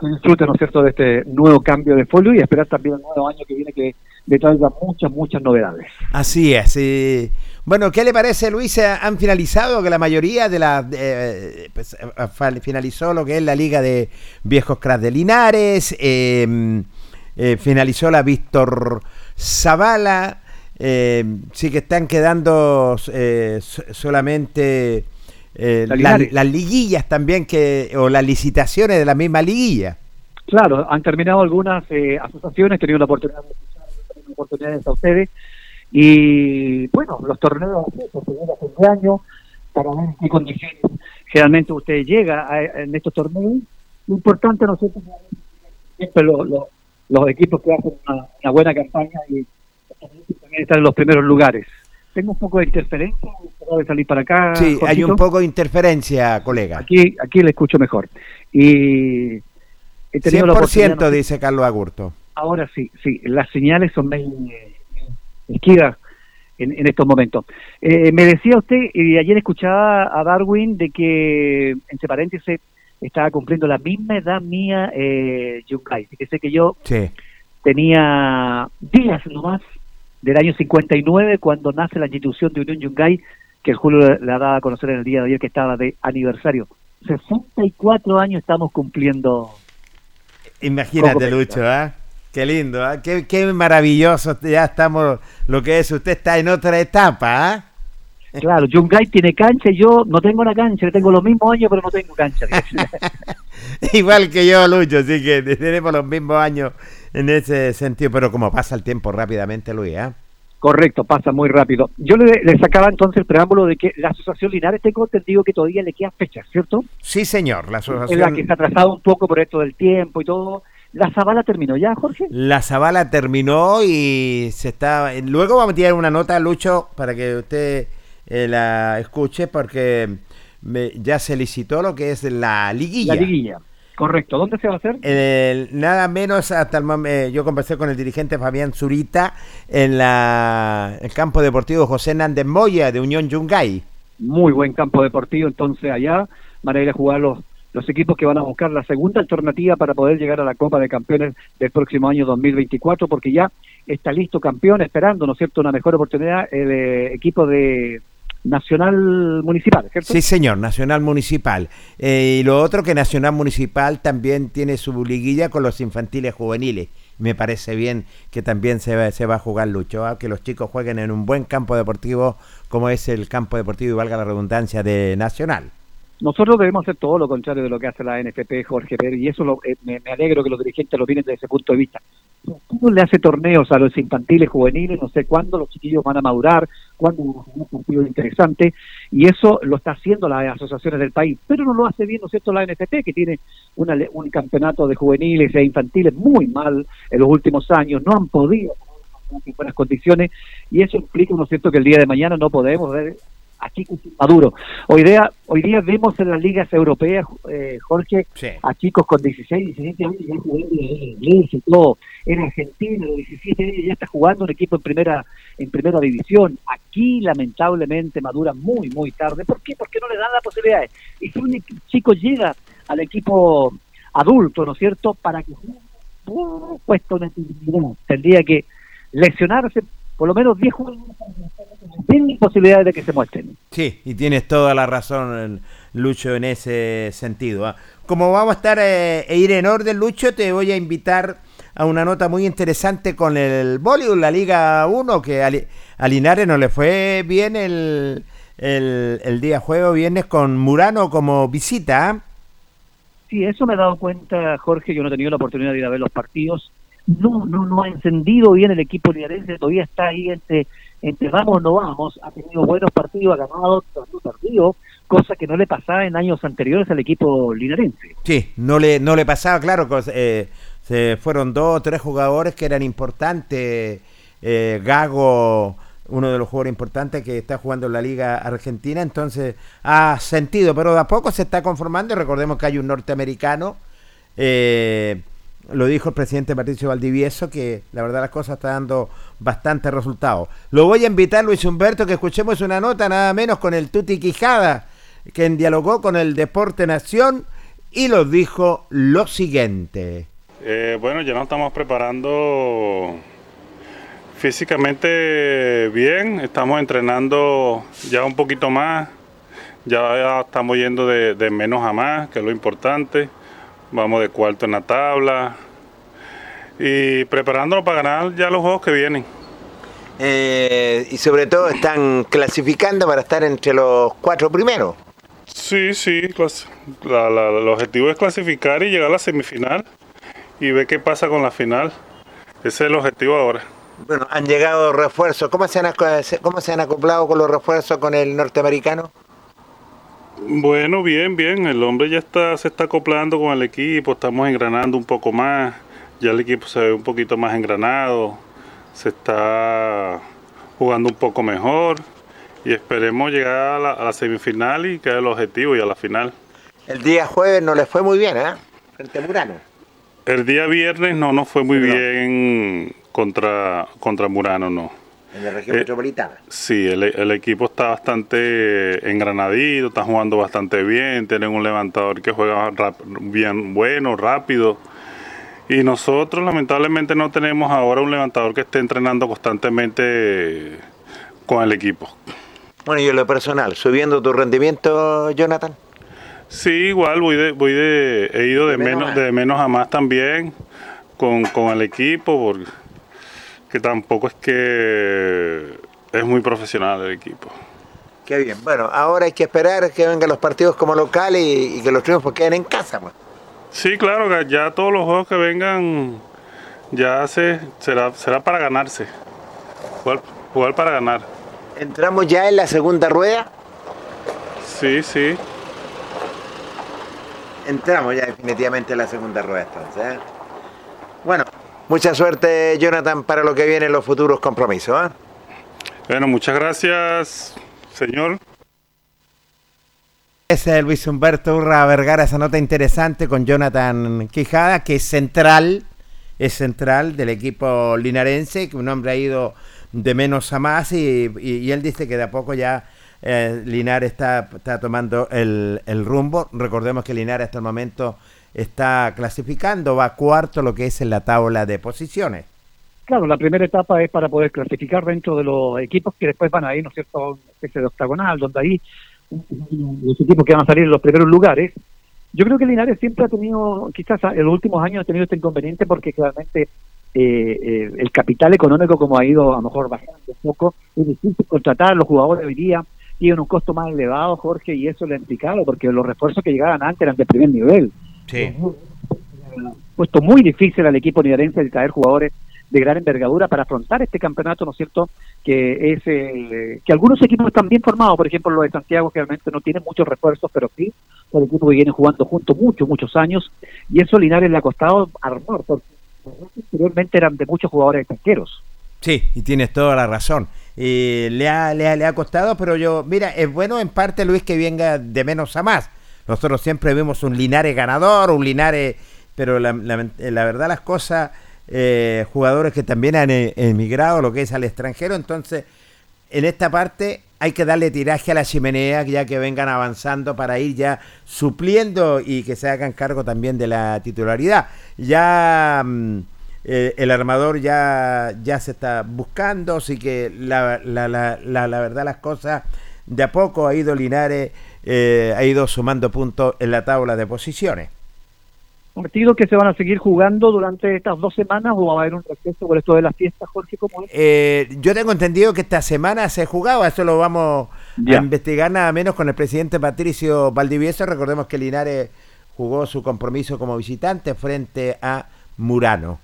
Que disfruten, ¿no es cierto?, de este nuevo cambio de folio y esperar también el nuevo año que viene que le traiga muchas, muchas novedades. Así es. y, bueno, ¿qué le parece, Luis? Han finalizado que la mayoría de las... eh, pues, eh, finalizó lo que es la Liga de Viejos Cracks de Linares, eh, eh, finalizó la Víctor Zavala, eh, sí que están quedando eh, so- solamente eh, La las, liguillas también, que o las licitaciones de la misma liguilla. Claro, han terminado algunas eh, asociaciones, he tenido la oportunidad de escuchar oportunidades a ustedes. Y bueno, los torneos se celebran a fin de año para ver qué condiciones generalmente usted llega a- en estos torneos. Lo importante nosotros siempre lo- lo- los equipos que hacen una, una buena campaña y también están en los primeros lugares. Tengo un poco de interferencia, de salir para acá. Sí, hay un poco de interferencia, colega. Aquí, aquí le escucho mejor. Y he tenido la oportunidad, 100% dice Carlos Agurto. Ahora sí, sí, las señales son medio eh, esquivas en, en estos momentos. Eh, me decía usted, y ayer escuchaba a Darwin de que, entre paréntesis, estaba cumpliendo la misma edad mía eh, Yungay. Sé que yo Sí. tenía días nomás del año 59 cuando nace la institución de Unión Yungay, que Julio la la daba a conocer en el día de ayer que estaba de aniversario. 64 años estamos cumpliendo. Imagínate, Lucho, ¿ah? Qué lindo, ¿ah? Qué, qué maravilloso. Ya estamos, lo que es, usted está en otra etapa, ¿ah? Claro, Yungay tiene cancha y yo no tengo una cancha, tengo los mismos años pero no tengo cancha. Igual que yo, Lucho, así que tenemos los mismos años en ese sentido, pero como pasa el tiempo rápidamente, Luis, ¿ah? Correcto, pasa muy rápido. Yo le, le sacaba entonces el preámbulo de que la Asociación Linares tengo entendido que todavía le quedan fechas, ¿cierto? Sí, señor, la Es la asociación... que se ha atrasado un poco por esto del tiempo y todo. ¿La Zabala terminó ya, Jorge? La Zabala terminó y se está. Luego vamos a tirar una nota, Lucho, para que usted eh, la escuche, porque me- ya se licitó lo que es la liguilla. La liguilla. Correcto. ¿Dónde se va a hacer? El- nada menos hasta el momento, yo conversé con el dirigente Fabián Zurita en la, el campo deportivo José Nández Moya de Unión Yungay. Muy buen campo deportivo, entonces allá van a ir a jugar los, los equipos que van a buscar la segunda alternativa para poder llegar a la Copa de Campeones del próximo año 2024, porque ya está listo campeón, esperando, ¿no es cierto?, una mejor oportunidad el eh, equipo de Nacional Municipal, ¿cierto? Sí, señor, Nacional Municipal. Eh, y lo otro que Nacional Municipal también tiene su liguilla con los infantiles juveniles. Me parece bien que también se va, se va a jugar Lucho, ¿ah? que los chicos jueguen en un buen campo deportivo como es el campo deportivo, y valga la redundancia, de Nacional. Nosotros debemos hacer todo lo contrario de lo que hace la NFP, Jorge Pérez, y eso lo- eh, me, me alegro que los dirigentes lo miren desde ese punto de vista. Uno le hace torneos a los infantiles, juveniles, no sé cuándo los chiquillos van a madurar, cuándo van a jugar partidos interesantes, y eso lo está haciendo las asociaciones del país, pero no lo hace bien, ¿no es cierto?, la NFP, que tiene una un campeonato de juveniles e infantiles muy mal en los últimos años, no han podido en buenas condiciones, y eso implica, ¿no es cierto?, que el día de mañana no podemos ver a chicos inmaduros. Hoy día, hoy día vemos en las ligas europeas, eh, Jorge, a chicos con 16, 17 años ya jugando en inglés y todo. En Argentina, a los 17 años ya está jugando un equipo en primera en primera división. Aquí, lamentablemente, madura muy, muy tarde. ¿Por qué? Porque no le dan las posibilidades. Y si un chico llega al equipo adulto, ¿no es cierto?, para que juegue, puesto una tendría que lesionarse por lo menos 10 juegos sin posibilidades de que se muestren. Sí, y tienes toda la razón, Lucho, en ese sentido. ¿ah? Como vamos a estar eh, e ir en orden, Lucho, te voy a invitar a una nota muy interesante con el voleibol, la Liga 1, que a, Li- a Linares no le fue bien el, el, el día jueves viernes con Murano como visita. ¿ah? Sí, eso me he dado cuenta, Jorge. Yo no he tenido la oportunidad de ir a ver los partidos. No, no, no ha encendido bien el equipo linarense. Todavía está ahí entre, entre vamos no vamos. Ha tenido buenos partidos, ha ganado, ha perdido, cosa que no le pasaba en años anteriores al equipo linarense. Sí, no le, no le pasaba, claro, eh, se fueron dos o tres jugadores que eran importantes. eh, Gago, uno de los jugadores importantes que está jugando en la Liga Argentina, entonces ha sentido, pero de a poco se está conformando recordemos que hay un norteamericano Eh, lo dijo el presidente Patricio Valdivieso, que la verdad las cosas están dando bastante resultados. Lo voy a invitar, Luis Humberto, que escuchemos una nota nada menos con el Tuti Quijada, quien dialogó con el Deporte Nación y lo dijo lo siguiente. Eh, bueno, ya nos estamos preparando físicamente bien, estamos entrenando ya un poquito más, ya estamos yendo de, de menos a más, que es lo importante vamos de cuarto en la tabla y preparándonos para ganar ya los juegos que vienen. Eh, y sobre todo están clasificando para estar entre los cuatro primeros. Sí, sí, el objetivo es clasificar y llegar a la semifinal y ver qué pasa con la final. Ese es el objetivo ahora. Bueno, han llegado refuerzos. ¿Cómo se han, cómo se han acoplado con los refuerzos con el norteamericano? Bueno, bien, bien. El hombre ya está, se está acoplando con el equipo, estamos engranando un poco más. Ya el equipo se ve un poquito más engranado, se está jugando un poco mejor y esperemos llegar a la, semifinal y que es el objetivo y a la final. El día jueves no le fue muy bien, ¿eh? Frente a Murano. El día viernes no nos fue muy bien contra, contra Murano, no. En la región eh, metropolitana. Sí, el, equipo está bastante engranadito, está jugando bastante bien, tienen un levantador que juega bien bueno, rápido. Y nosotros lamentablemente no tenemos ahora un levantador que esté entrenando constantemente con el equipo. Bueno, y en lo personal, subiendo tu rendimiento, Jonathan. Sí, igual voy de, voy de, he ido de, menos, de menos a más también con, con el equipo, porque que tampoco es que es muy profesional el equipo. Qué bien. Bueno, ahora hay que esperar que vengan los partidos como locales y, que los triunfos queden en casa. Pues. Sí, claro, ya todos los juegos que vengan ya se, será, será para ganarse. Jugar, jugar para ganar. ¿Entramos ya en la segunda rueda? Sí, sí. Entramos ya definitivamente en la segunda rueda entonces. ¿eh? Bueno, Mucha suerte, Jonathan, para lo que viene en los futuros compromisos. ¿eh? Bueno, muchas gracias, señor. Ese es Luis Humberto Urra Vergara, esa nota interesante con Jonathan Quijada, que es central, es central del equipo linarense, que un hombre ha ido de menos a más y, él dice que de a poco ya eh, Linares está, está tomando el, el, rumbo. Recordemos que Linares hasta el momento está clasificando, va cuarto lo que es en la tabla de posiciones. Claro, la primera etapa es para poder clasificar dentro de los equipos que después van a ir, ¿no es cierto?, a una especie de octagonal, donde ahí los equipos que van a salir en los primeros lugares. Yo creo que Linares siempre ha tenido, quizás en los últimos años ha tenido este inconveniente porque claramente eh, eh, el capital económico como ha ido a lo mejor bajando un poco, es difícil contratar a los jugadores hoy día, tienen un costo más elevado, Jorge, y eso le ha implicado porque los refuerzos que llegaban antes eran de primer nivel. Sí. Puesto muy difícil al equipo nidarense de traer jugadores de gran envergadura para afrontar este campeonato, ¿no es cierto? Que es eh, que algunos equipos están bien formados, por ejemplo, los de Santiago, que realmente no tienen muchos refuerzos, pero sí, son equipos que vienen jugando juntos muchos, muchos años, y eso Linares le ha costado armar, porque anteriormente eran de muchos jugadores extranjeros. Sí, y tienes toda la razón. le, ha, le, ha, le ha costado, pero yo, mira, es bueno en parte, Luis, que venga de menos a más nosotros siempre vemos un Linares ganador, un Linares, pero la, verdad las cosas, eh, jugadores que también han eh, emigrado lo que es al extranjero, entonces en esta parte hay que darle tiraje a la chimenea ya que vengan avanzando para ir ya supliendo y que se hagan cargo también de la titularidad. Ya mm, eh, el armador ya, ya se está buscando, así que la, la, la, la verdad las cosas de a poco ha ido Linares eh, ha ido sumando puntos en la tabla de posiciones. ¿Partidos que se van a seguir jugando durante estas dos semanas o va a haber un receso por esto de las fiestas, Jorge? ¿cómo es? Eh, yo tengo entendido que esta semana se jugaba, eso lo vamos a investigar nada menos con el presidente Patricio Valdivieso. Recordemos que Linares jugó su compromiso como visitante frente a Murano.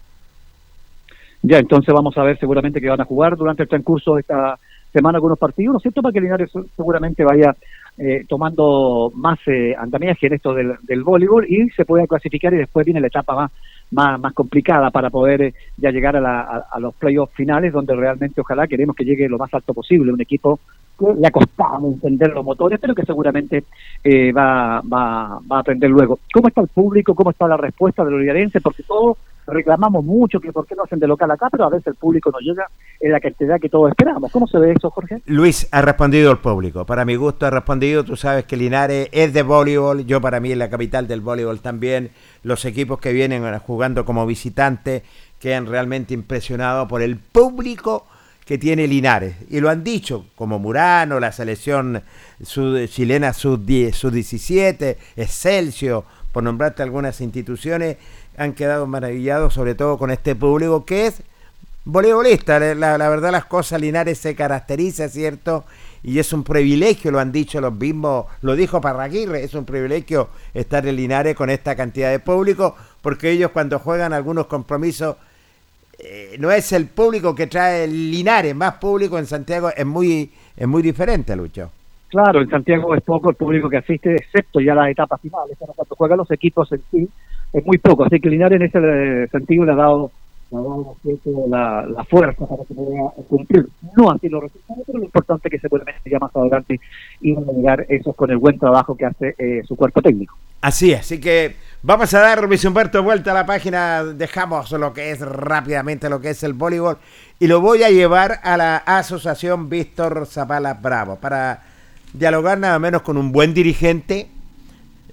Ya, entonces vamos a ver seguramente que van a jugar durante el transcurso de esta semana algunos partidos, ¿no es cierto? Para que Linares seguramente vaya eh, tomando más eh, andamiaje en esto del, del, voleibol y se puede clasificar y después viene la etapa más, más, complicada para poder eh, ya llegar a, la, a, los playoffs finales donde realmente ojalá queremos que llegue lo más alto posible un equipo que le ha costado entender los motores, pero que seguramente eh, va, va, va a aprender luego. ¿Cómo está el público? ¿Cómo está la respuesta de los? Porque todos reclamamos mucho que por qué no hacen de local acá, pero a veces el público no llega en la cantidad que todos esperamos. ¿Cómo se ve eso, Jorge? Luis, ha respondido el público. Para mi gusto ha respondido. Tú sabes que Linares es de voleibol. Yo para mí es la capital del voleibol también. Los equipos que vienen jugando como visitantes quedan realmente impresionados por el público que tiene Linares. Y lo han dicho, como Murano, la selección chilena sub-17, sub por nombrarte algunas instituciones, han quedado maravillados, sobre todo con este público que es voleibolista. La, verdad, las cosas, Linares se caracteriza, ¿cierto? Y es un privilegio, lo han dicho los mismos, lo dijo Parraguirre, es un privilegio estar en Linares con esta cantidad de público, porque ellos cuando juegan algunos compromisos, eh, no es el público que trae Linares, más público en Santiago es muy, es muy diferente, Lucho. Claro, en Santiago es poco el público que asiste, excepto ya las etapas finales, cuando juegan los equipos en sí, es muy poco. Así que Linares en ese sentido le ha dado, la, la, fuerza para que pueda cumplir. No así los resultados, pero lo importante es que seguramente ya más adelante iban a llegar esos con el buen trabajo que hace eh, su cuerpo técnico. Así así que vamos a dar, Luis Humberto, vuelta a la página, dejamos lo que es rápidamente lo que es el voleibol y lo voy a llevar a la Asociación Víctor Zapala Bravo para dialogar nada menos con un buen dirigente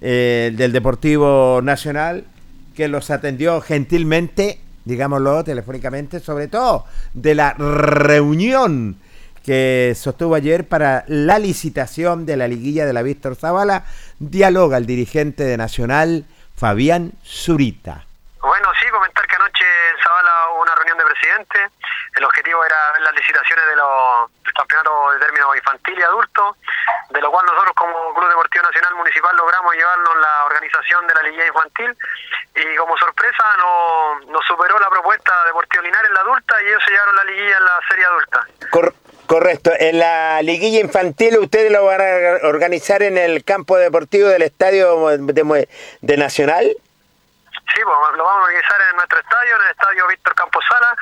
eh, del Deportivo Nacional que los atendió gentilmente, digámoslo telefónicamente, sobre todo de la reunión que sostuvo ayer para la licitación de la liguilla de la Víctor Zavala, dialoga el dirigente de Nacional, Fabián Zurita. Bueno, sí, comentar que anoche en Zavala hubo una reunión de presidente. El objetivo era ver las licitaciones de los campeonatos de término infantil y adulto, de lo cual nosotros como Club Deportivo Nacional Municipal logramos llevarnos la organización de la liguilla infantil y como sorpresa nos, nos superó la propuesta de Deportivo Linares en la adulta y ellos se llevaron la liguilla en la serie adulta. correcto, en la liguilla infantil ustedes lo van a organizar en el campo deportivo del estadio de, de Nacional. Sí, pues lo vamos a organizar en nuestro estadio, en el estadio Víctor Campos Sala.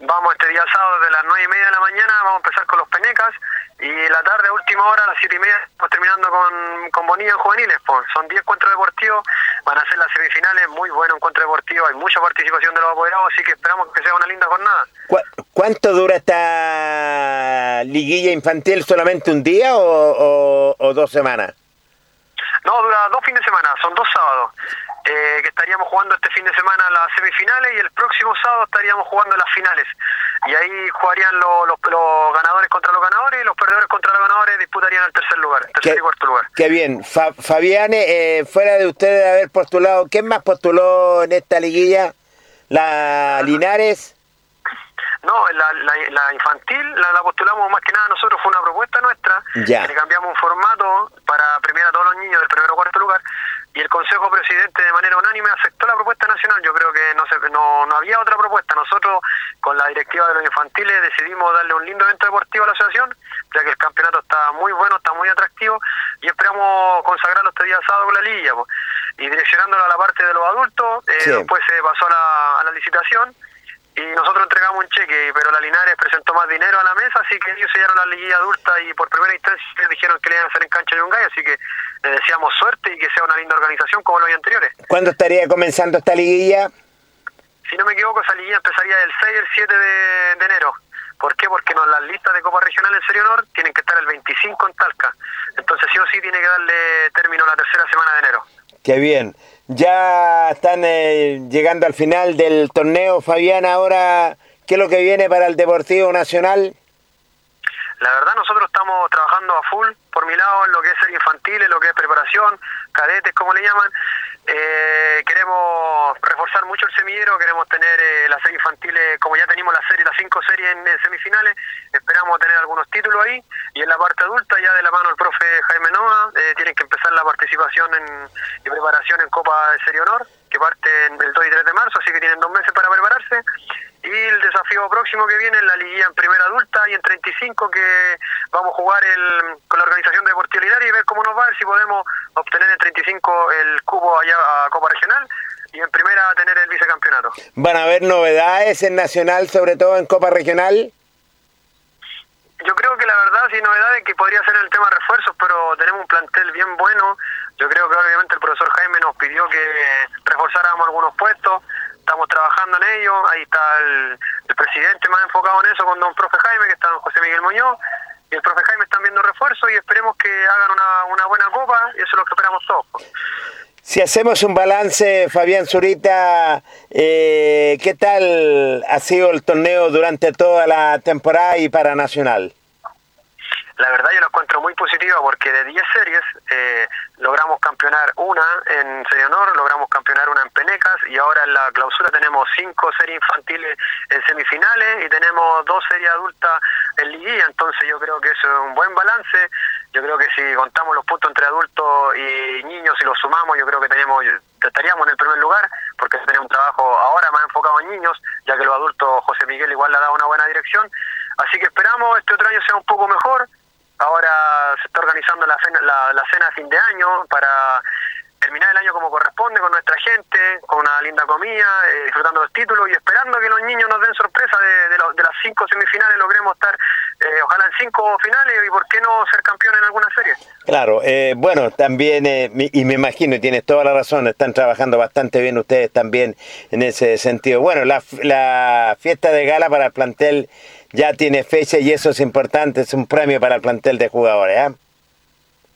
Vamos este día sábado de las nueve y media de la mañana, vamos a empezar con los penecas y la tarde, a última hora, a las siete y media, estamos terminando con, con Bonilla en juveniles. Pues. Son 10 encuentros deportivos, van a ser las semifinales, muy bueno encuentro deportivo, hay mucha participación de los apoderados, así que esperamos que sea una linda jornada. ¿Cuánto dura esta liguilla infantil? ¿Solamente un día o, o dos semanas? No, dura dos fines de semana, son dos sábados. Eh, que estaríamos jugando este fin de semana las semifinales y el próximo sábado estaríamos jugando las finales. Y ahí jugarían los, los, ganadores contra los ganadores y los perdedores contra los ganadores disputarían el tercer lugar, tercer y cuarto lugar. Qué bien. Fabián, eh, fuera de ustedes de haber postulado, ¿quién más postuló en esta liguilla? ¿La Linares? No, la, la, infantil la, postulamos más que nada nosotros, fue una propuesta nuestra, ya. le cambiamos un formato para premiar a todos los niños del primero o cuarto lugar y el Consejo Presidente de manera unánime aceptó la propuesta nacional. Yo creo que no, se, no, no había otra propuesta. Nosotros, con la directiva de los infantiles, decidimos darle un lindo evento deportivo a la asociación, ya que el campeonato está muy bueno, está muy atractivo, y esperamos consagrarlo este día sábado con la liga. Y direccionándolo a la parte de los adultos, eh, después se pasó a la, a la licitación y nosotros entregamos un cheque, pero la Linares presentó más dinero a la mesa, así que ellos sellaron la liguilla adulta y por primera instancia dijeron que le iban a hacer en cancha de Yungay, así que le deseamos suerte y que sea una linda organización como los anteriores. ¿Cuándo estaría comenzando esta liguilla? Si no me equivoco, esa liguilla empezaría el 6 y el 7 de, enero. ¿Por qué? Porque no, las listas de Copa Regional en Serio Honor tienen que estar el 25 en Talca. Entonces sí o sí tiene que darle término la tercera semana de enero. Qué bien. Ya están eh, llegando al final del torneo, Fabián. Ahora, ¿qué es lo que viene para el Deportivo Nacional? La verdad, nosotros estamos trabajando a full, por mi lado, en lo que es ser infantil, en lo que es preparación, cadetes, como le llaman. Eh, queremos reforzar mucho el semillero, queremos tener eh, las series infantiles, como ya tenemos la serie, las cinco series en, semifinales, esperamos tener algunos títulos ahí. Y en la parte adulta, ya de la mano del profe Jaime Noa, eh, tienen que empezar la participación en, y preparación en Copa de Serie Honor, que parte el 2 y 3 de marzo, así que tienen dos meses para prepararse. Y el desafío próximo que viene en la liguilla en primera adulta y en 35 que vamos a jugar el, con la organización deportiva Linares y ver cómo nos va, si podemos obtener en 35 el cubo allá a Copa Regional y en primera tener el vicecampeonato. ¿Van a haber novedades en Nacional, sobre todo en Copa Regional? yo creo que la verdad, sin novedades, que podría ser el tema de refuerzos, pero tenemos un plantel bien bueno. Yo creo que obviamente el profesor Jaime nos pidió que reforzáramos algunos puestos. Estamos trabajando en ello. Ahí está el, el presidente más enfocado en eso con don profe Jaime, que está don José Miguel Muñoz. Y el profe Jaime están viendo refuerzos y esperemos que hagan una, una buena copa. Y eso es lo que esperamos todos. Si hacemos un balance, Fabián Zurita, eh, ¿qué tal ha sido el torneo durante toda la temporada y para Nacional? La verdad yo lo encuentro muy positivo porque de 10 series eh, logramos campeonar una en Serie Honor, logramos campeonar una en Penecas y ahora en la clausura tenemos 5 series infantiles en semifinales y tenemos dos series adultas en liguilla, entonces yo creo que eso es un buen balance. Yo creo que si contamos los puntos entre adultos y niños y los sumamos, yo creo que tenemos estaríamos en el primer lugar porque tenemos un trabajo ahora más enfocado en niños, ya que los adultos José Miguel igual le ha dado una buena dirección. Así que esperamos este otro año sea un poco mejor. Ahora se está organizando la cena, la, cena de fin de año para terminar el año como corresponde con nuestra gente, con una linda comida, eh, disfrutando los títulos y esperando que los niños nos den sorpresa de, de, de las cinco semifinales, logremos estar, eh, ojalá en cinco finales y por qué no ser campeón en alguna serie. Claro, eh, bueno, también, eh, y me imagino, y tienes toda la razón, están trabajando bastante bien ustedes también en ese sentido. Bueno, la, la fiesta de gala para el plantel ya tiene fecha y eso es importante, es un premio para el plantel de jugadores. ¿ah?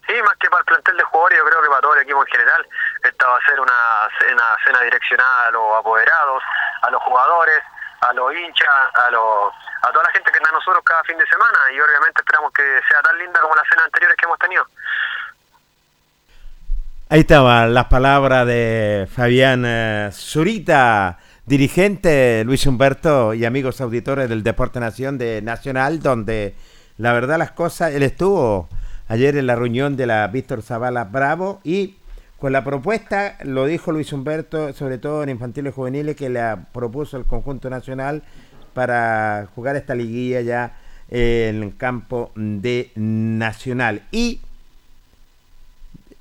Sí, más que para el plantel de jugadores, yo creo que para todo el equipo en general, esta va a ser una cena, cena direccionada a los apoderados, a los jugadores, a los hinchas, a los a toda la gente que está a nosotros cada fin de semana y obviamente esperamos que sea tan linda como las cenas anteriores que hemos tenido. Ahí estaban las palabras de Fabián eh, Zurita, dirigente Luis Humberto y amigos auditores del Deporte Nación de Nacional, donde la verdad las cosas, él estuvo ayer en la reunión de la Víctor Zavala Bravo y con la propuesta, lo dijo Luis Humberto, sobre todo en infantiles juveniles, que le propuso el conjunto nacional para jugar esta liguilla ya en el campo de Nacional. Y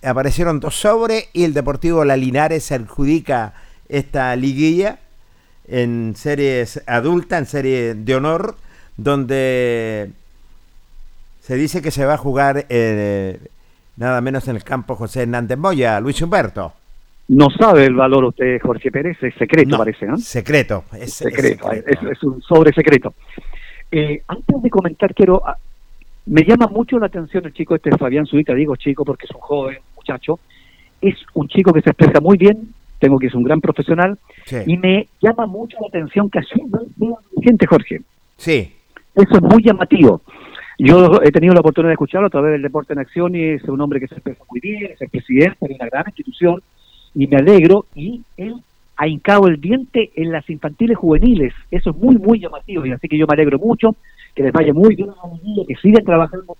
aparecieron dos sobres y el Deportivo La Linares se adjudica esta liguilla en series adulta, en serie de honor, donde se dice que se va a jugar eh, nada menos en el campo José Hernández Moya, Luis Humberto. No sabe el valor usted, Jorge Pérez, es secreto, No, parece, ¿no? Secreto, es, es secreto. Es, es un sobre secreto. Eh, antes de comentar, quiero. ah, Me llama mucho la atención el chico este Fabián Zurita, digo chico porque es un joven muchacho. Es un chico que se expresa muy bien, tengo que es un gran profesional, Sí. y me llama mucho la atención que así no gente, Jorge. Sí. Eso es muy llamativo. Yo he tenido la oportunidad de escucharlo a través del Deporte en Acción y es un hombre que se expresa muy bien, es el presidente de una gran institución y me alegro y él ha hincado el diente en las infantiles juveniles. Eso es muy, muy llamativo y así que yo me alegro mucho, que les vaya muy bien a los niños, que sigan trabajando en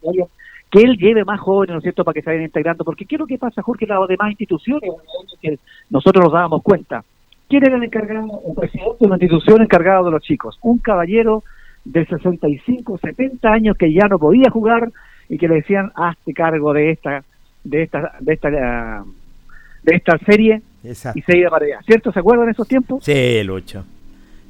que él lleve más jóvenes, ¿no es cierto?, para que se vayan integrando, porque ¿qué es lo que pasa, Jorge, en las demás instituciones? que nosotros nos dábamos cuenta. ¿Quién era el encargado, el presidente de una institución encargado de los chicos? Un caballero de 65, 70 años que ya no podía jugar y que le decían, hazte cargo de esta, de esta, de esta, de esta serie Exacto. y se iba para allá. ¿Cierto? ¿Se acuerdan de esos tiempos? Sí, Lucho.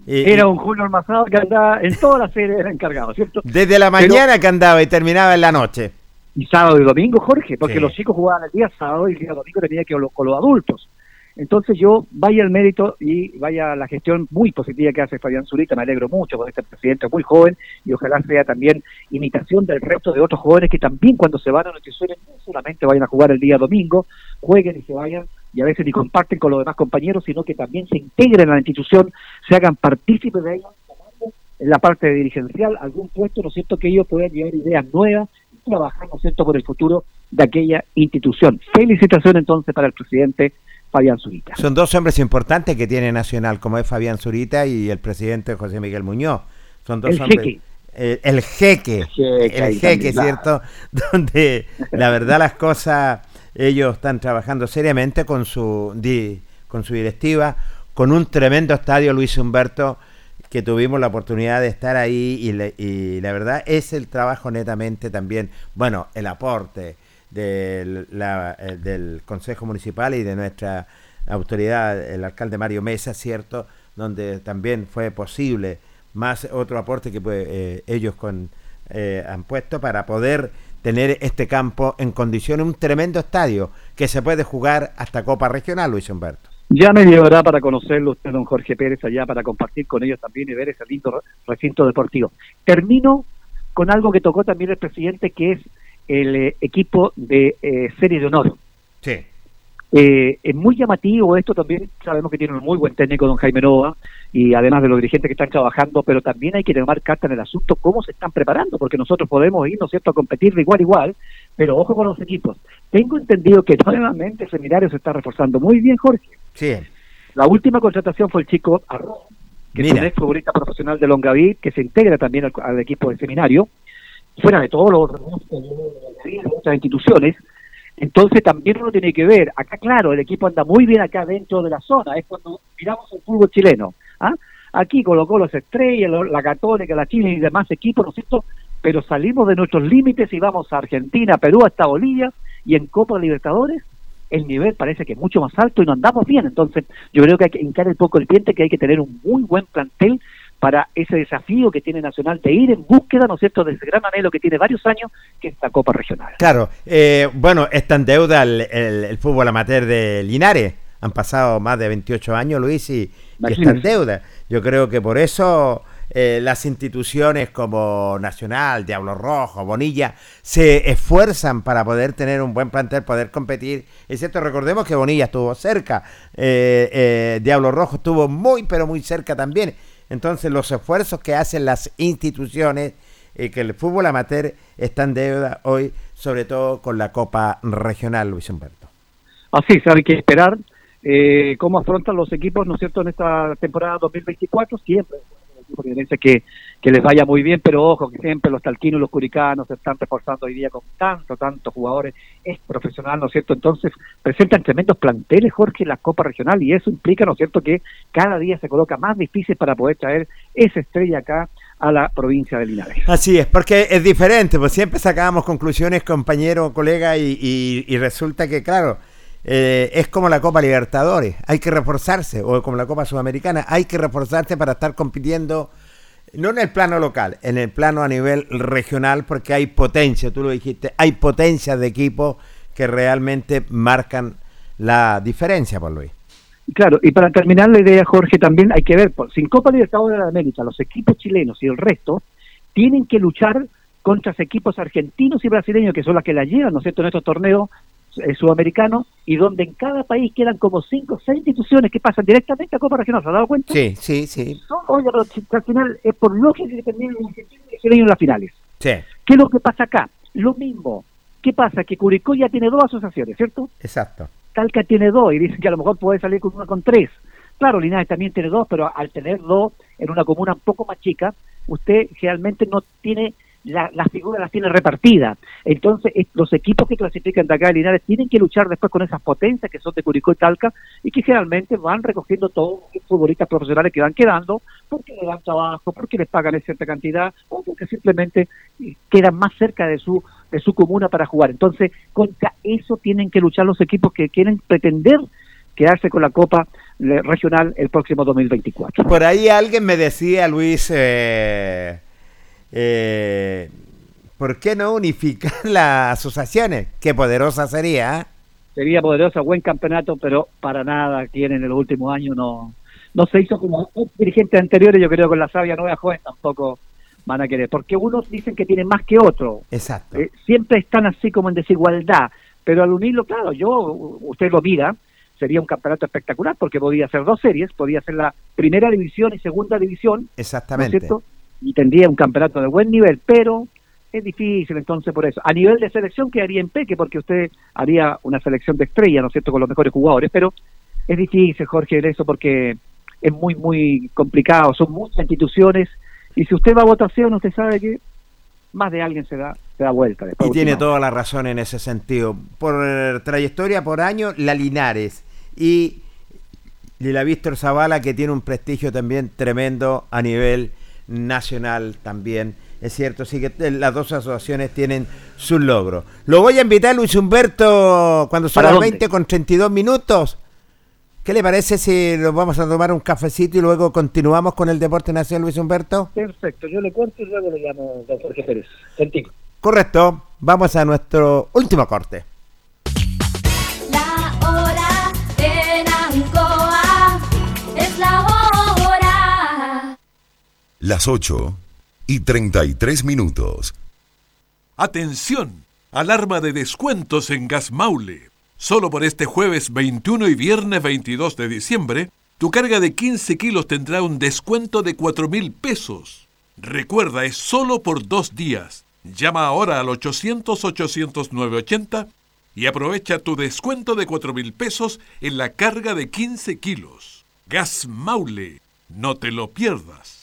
Y- Era un Julio Almazado que andaba en toda la serie, era encargado, ¿cierto? Desde la Pero- mañana que andaba y terminaba en la noche. Y sábado y domingo, Jorge, porque Sí. los chicos jugaban el día sábado y el día domingo tenía que ir con los adultos. Entonces yo vaya al mérito y vaya la gestión muy positiva que hace Fabián Zurita, me alegro mucho con este presidente muy joven y ojalá sea también imitación del resto de otros jóvenes que también cuando se van a noticias no solamente vayan a jugar el día domingo, jueguen y se vayan y a veces ni comparten con los demás compañeros, sino que también se integren a la institución, se hagan partícipes de ella en la parte dirigencial, algún puesto, ¿no es cierto?, que ellos puedan llevar ideas nuevas trabajar, ¿no es cierto?, por el futuro de aquella institución. Felicitación entonces para el presidente Fabián Zurita. Son dos hombres importantes que tiene Nacional, como es Fabián Zurita y el presidente José Miguel Muñoz. Son dos El hombres. jeque. Eh, el jeque. jeque el jeque, también, claro. ¿cierto? Donde la verdad las cosas, ellos están trabajando seriamente con su, di- con su directiva, con un tremendo estadio, Luis Humberto, que tuvimos la oportunidad de estar ahí y, le- y la verdad es el trabajo netamente también, bueno, el aporte del, la- eh, del Consejo Municipal y de nuestra autoridad, el alcalde Mario Mesa, ¿cierto? Donde también fue posible más otro aporte que pues, eh, ellos con eh, han puesto para poder tener este campo en condiciones, un tremendo estadio que se puede jugar hasta Copa Regional, Luis Humberto. Ya me llevará para conocerlo usted, don Jorge Pérez, allá para compartir con ellos también y ver ese lindo recinto deportivo. Termino con algo que tocó también el presidente, que es el eh, equipo de eh, serie de honor. Sí. Eh, es muy llamativo esto también, sabemos que tiene un muy buen técnico don Jaime Nova y además de los dirigentes que están trabajando, pero también hay que tomar carta en el asunto cómo se están preparando, porque nosotros podemos ir, ¿no es cierto?, a competir de igual a igual, pero ojo con los equipos. Tengo entendido que nuevamente el seminario se está reforzando muy bien, Jorge. Sí. La última contratación fue el chico Arroz, que es futbolista profesional de Longaví, que se integra también al, al equipo del seminario, fuera de todos los de muchas instituciones, entonces también uno tiene que ver, acá claro, el equipo anda muy bien acá dentro de la zona, es cuando miramos el fútbol chileno. ¿ah? Aquí colocó los estrellas, la Católica, la Chile y demás equipos, ¿no es cierto? Pero salimos de nuestros límites y vamos a Argentina, Perú, hasta Bolivia, y en Copa Libertadores el nivel parece que es mucho más alto y no andamos bien. Entonces yo creo que hay que hincar un poco el diente, que hay que tener un muy buen plantel para ese desafío que tiene Nacional de ir en búsqueda, ¿no es cierto?, de ese gran anhelo que tiene varios años, que es la Copa Regional. Claro, eh, bueno, está en deuda el, el- el fútbol amateur de Linares. Han pasado más de 28 años, Luis, y, y está en deuda. Yo creo que por eso eh, las instituciones como Nacional, Diablo Rojo, Bonilla, se esfuerzan para poder tener un buen plantel, poder competir. Es cierto, recordemos que Bonilla estuvo cerca, eh, eh, Diablo Rojo estuvo muy, pero muy cerca también. Entonces, los esfuerzos que hacen las instituciones y que el fútbol amateur está en deuda hoy, sobre todo con la Copa Regional, Luis Humberto. Así hay que esperar eh, cómo afrontan los equipos, ¿no es cierto?, en esta temporada 2024, siempre equipo linarense que, que les vaya muy bien, pero ojo, que siempre los talquinos y los curicanos se están reforzando hoy día con tanto, tantos jugadores, es profesional, ¿no es cierto?, entonces presentan tremendos planteles, Jorge, en la Copa Regional, y eso implica, ¿no es cierto?, que cada día se coloca más difícil para poder traer esa estrella acá a la provincia de Linares. Así es, porque es diferente, pues siempre sacábamos conclusiones, compañero, colega, y, y- y resulta que, claro, eh, es como la Copa Libertadores, hay que reforzarse, o como la Copa Sudamericana, hay que reforzarse para estar compitiendo, no en el plano local, en el plano a nivel regional, porque hay potencia, tú lo dijiste, hay potencia de equipos que realmente marcan la diferencia, por Luis. Claro, y para terminar la idea, Jorge, también hay que ver, sin Copa Libertadores de América, los equipos chilenos y el resto tienen que luchar contra los equipos argentinos y brasileños, que son las que la llevan, ¿no es cierto?, en estos torneos eh, sudamericanos, y donde en cada país quedan como cinco o seis instituciones que pasan directamente a Copa Regional, ¿se ha dado cuenta? Sí, sí, sí. Son, oye, pero al final es por lógica que brasileños en las finales. Sí, ¿Qué es lo que pasa acá? Lo mismo. ¿Qué pasa? Que Curicó ya tiene dos asociaciones, ¿cierto? exacto. Talca tiene dos y dicen que a lo mejor puede salir con una con tres. Claro, Linares también tiene dos, pero al tener dos en una comuna un poco más chica, usted realmente no tiene la, la figura las tiene repartida. Entonces, es- los equipos que clasifican de acá de Linares tienen que luchar después con esas potencias que son de Curicó y Talca y que generalmente van recogiendo todos los futbolistas profesionales que van quedando porque le dan trabajo, porque les pagan cierta cantidad o porque simplemente eh, quedan más cerca de su de su comuna para jugar. Entonces, contra eso tienen que luchar los equipos que quieren pretender quedarse con la Copa eh, Regional el próximo 2024. Por ahí alguien me decía, Luis, eh, eh, ¿por qué no unificar las asociaciones? Qué poderosa sería. ¿eh? Sería poderoso, buen campeonato, pero para nada tienen en los últimos años no no se hizo como dirigentes anteriores, yo creo que con la sabia nueva joven tampoco van a querer, porque unos dicen que tienen más que otros, Exacto. Eh, siempre están así como en desigualdad, pero al unirlo, claro, yo, usted lo mira, sería un campeonato espectacular porque podía ser dos series, podía ser la primera división y segunda división, ¿no es Exactamente. cierto? Y tendría un campeonato de buen nivel, pero es difícil entonces por eso. A nivel de selección quedaría en peque porque usted haría una selección de estrella, ¿no es cierto?, con los mejores jugadores, pero es difícil, Jorge, eso porque es muy, muy complicado, son muchas instituciones y si usted va a votación, usted sabe que más de alguien se da, se da vuelta. después Y tiene toda la razón en ese sentido. Por trayectoria por año, la Linares y la Víctor Zavala, que tiene un prestigio también tremendo a nivel nacional también. Es cierto, sí que las dos asociaciones tienen sus logros. Lo voy a invitar, Luis Humberto, cuando son ¿Para las dónde? 20 con 32 minutos, ¿Qué le parece si nos vamos a tomar un cafecito y luego continuamos con el Deporte Nacional, Luis Humberto? Perfecto, yo le cuento y luego le llamo a Jorge Pérez. Contigo. Correcto, vamos a nuestro último corte. Las 8 y 33 minutos. Atención, alarma de descuentos en Gas Maule. Solo por este jueves 21 y viernes 22 de diciembre, tu carga de 15 kilos tendrá un descuento de 4 mil pesos. Recuerda, es solo por dos días. Llama ahora al 800-800-980 y aprovecha tu descuento de 4 mil pesos en la carga de 15 kilos. Gas Maule, no te lo pierdas.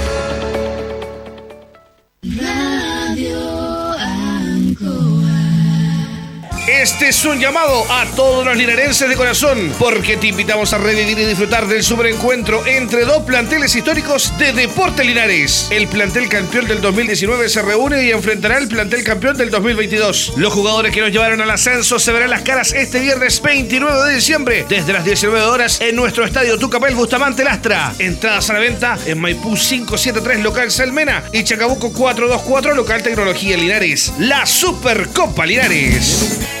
Este es un llamado a todos los linarenses de corazón, porque te invitamos a revivir y disfrutar del superencuentro entre dos planteles históricos de Deporte Linares. El plantel campeón del 2019 se reúne y enfrentará al plantel campeón del 2022. Los jugadores que nos llevaron al ascenso se verán las caras este viernes 29 de diciembre, desde las 19 horas en nuestro estadio Tucapel Bustamante Lastra. Entradas a la venta en Maipú 573 local Salmena y Chacabuco 424 local Tecnología Linares. La Supercopa Linares.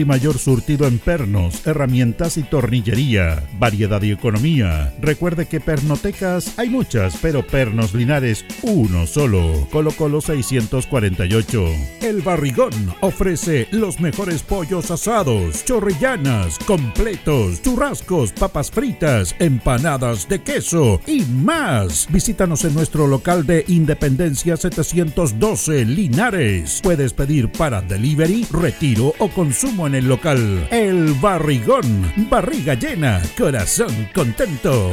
y mayor surtido en pernos, herramientas y tornillería. Variedad y economía. Recuerde que pernotecas hay muchas, pero Pernos Linares uno solo. Colo Colo 648. El Barrigón ofrece los mejores pollos asados, chorrillanas, completos, churrascos papas fritas, empanadas de queso y más. Visítanos en nuestro local de Independencia 712 Linares. Puedes pedir para delivery, retiro o consumo en el local. El Barrigón, barriga llena, corazón contento.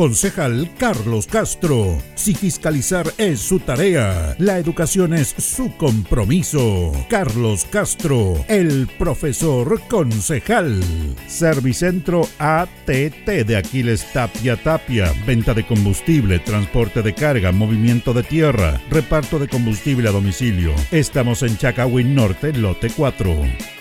Concejal Carlos Castro. Si fiscalizar es su tarea, la educación es su compromiso. Carlos Castro, el profesor concejal. Servicentro ATT de Aquiles Tapia Tapia. Venta de combustible, transporte de carga, movimiento de tierra, reparto de combustible a domicilio. Estamos en Chacawin Norte, lote 4.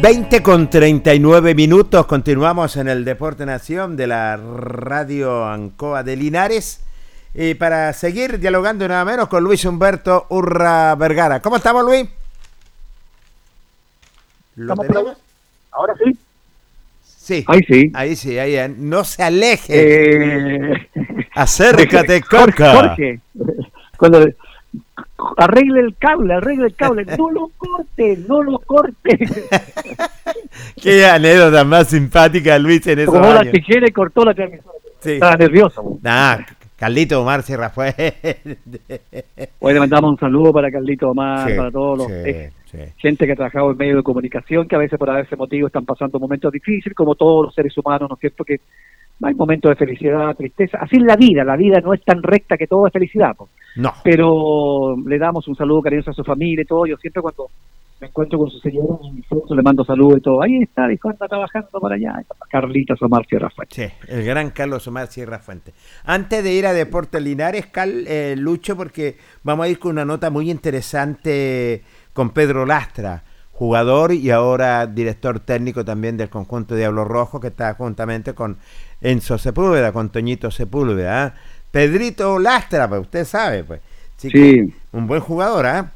20 con 39 minutos, continuamos en el Deporte Nación de la Radio Ancoa de Linares y para seguir dialogando nada menos con Luis Humberto Urra Vergara. ¿Cómo estamos, Luis? ¿Lo ¿Estamos? Ahora sí. Sí. Ahí sí. Ahí sí, ahí. No se aleje. Eh, Acércate, Jorge, Coca. Jorge, cuando arregle el cable, arregle el cable, no lo corte, no lo corte. Qué anécdota más simpática, Luis, en esos Como la años. tijera y cortó la transmisión. Sí. Estaba nervioso. Nah, Carlito Omar Sierra fue. Hoy le mandamos un saludo para Carlito Omar, Sí, para todos los sí, sí. gente que ha trabajado en medios de comunicación, que a veces por ese motivo están pasando momentos difíciles, como todos los seres humanos, ¿no es cierto? Que hay momentos de felicidad, tristeza. Así es la vida, la vida no es tan recta que todo es felicidad. No. Pero le damos un saludo cariñoso a su familia y todo. Yo siempre cuando me encuentro con su señora, le mando saludos y todo. Ahí está, dijo, anda trabajando para allá. Carlitos Omar Sierra Fuente. Sí, el gran Carlos Omar Sierra Fuente. Antes de ir a Deportes Linares, Cal, eh, Lucho, porque vamos a ir con una nota muy interesante con Pedro Lastra, jugador y ahora director técnico también del conjunto Diablo Rojo, que está juntamente con Enzo Sepúlveda, con Toñito Sepúlveda. ¿ah? Pedrito Lastra, pues usted sabe, pues. Así Sí. un buen jugador, ¿ah?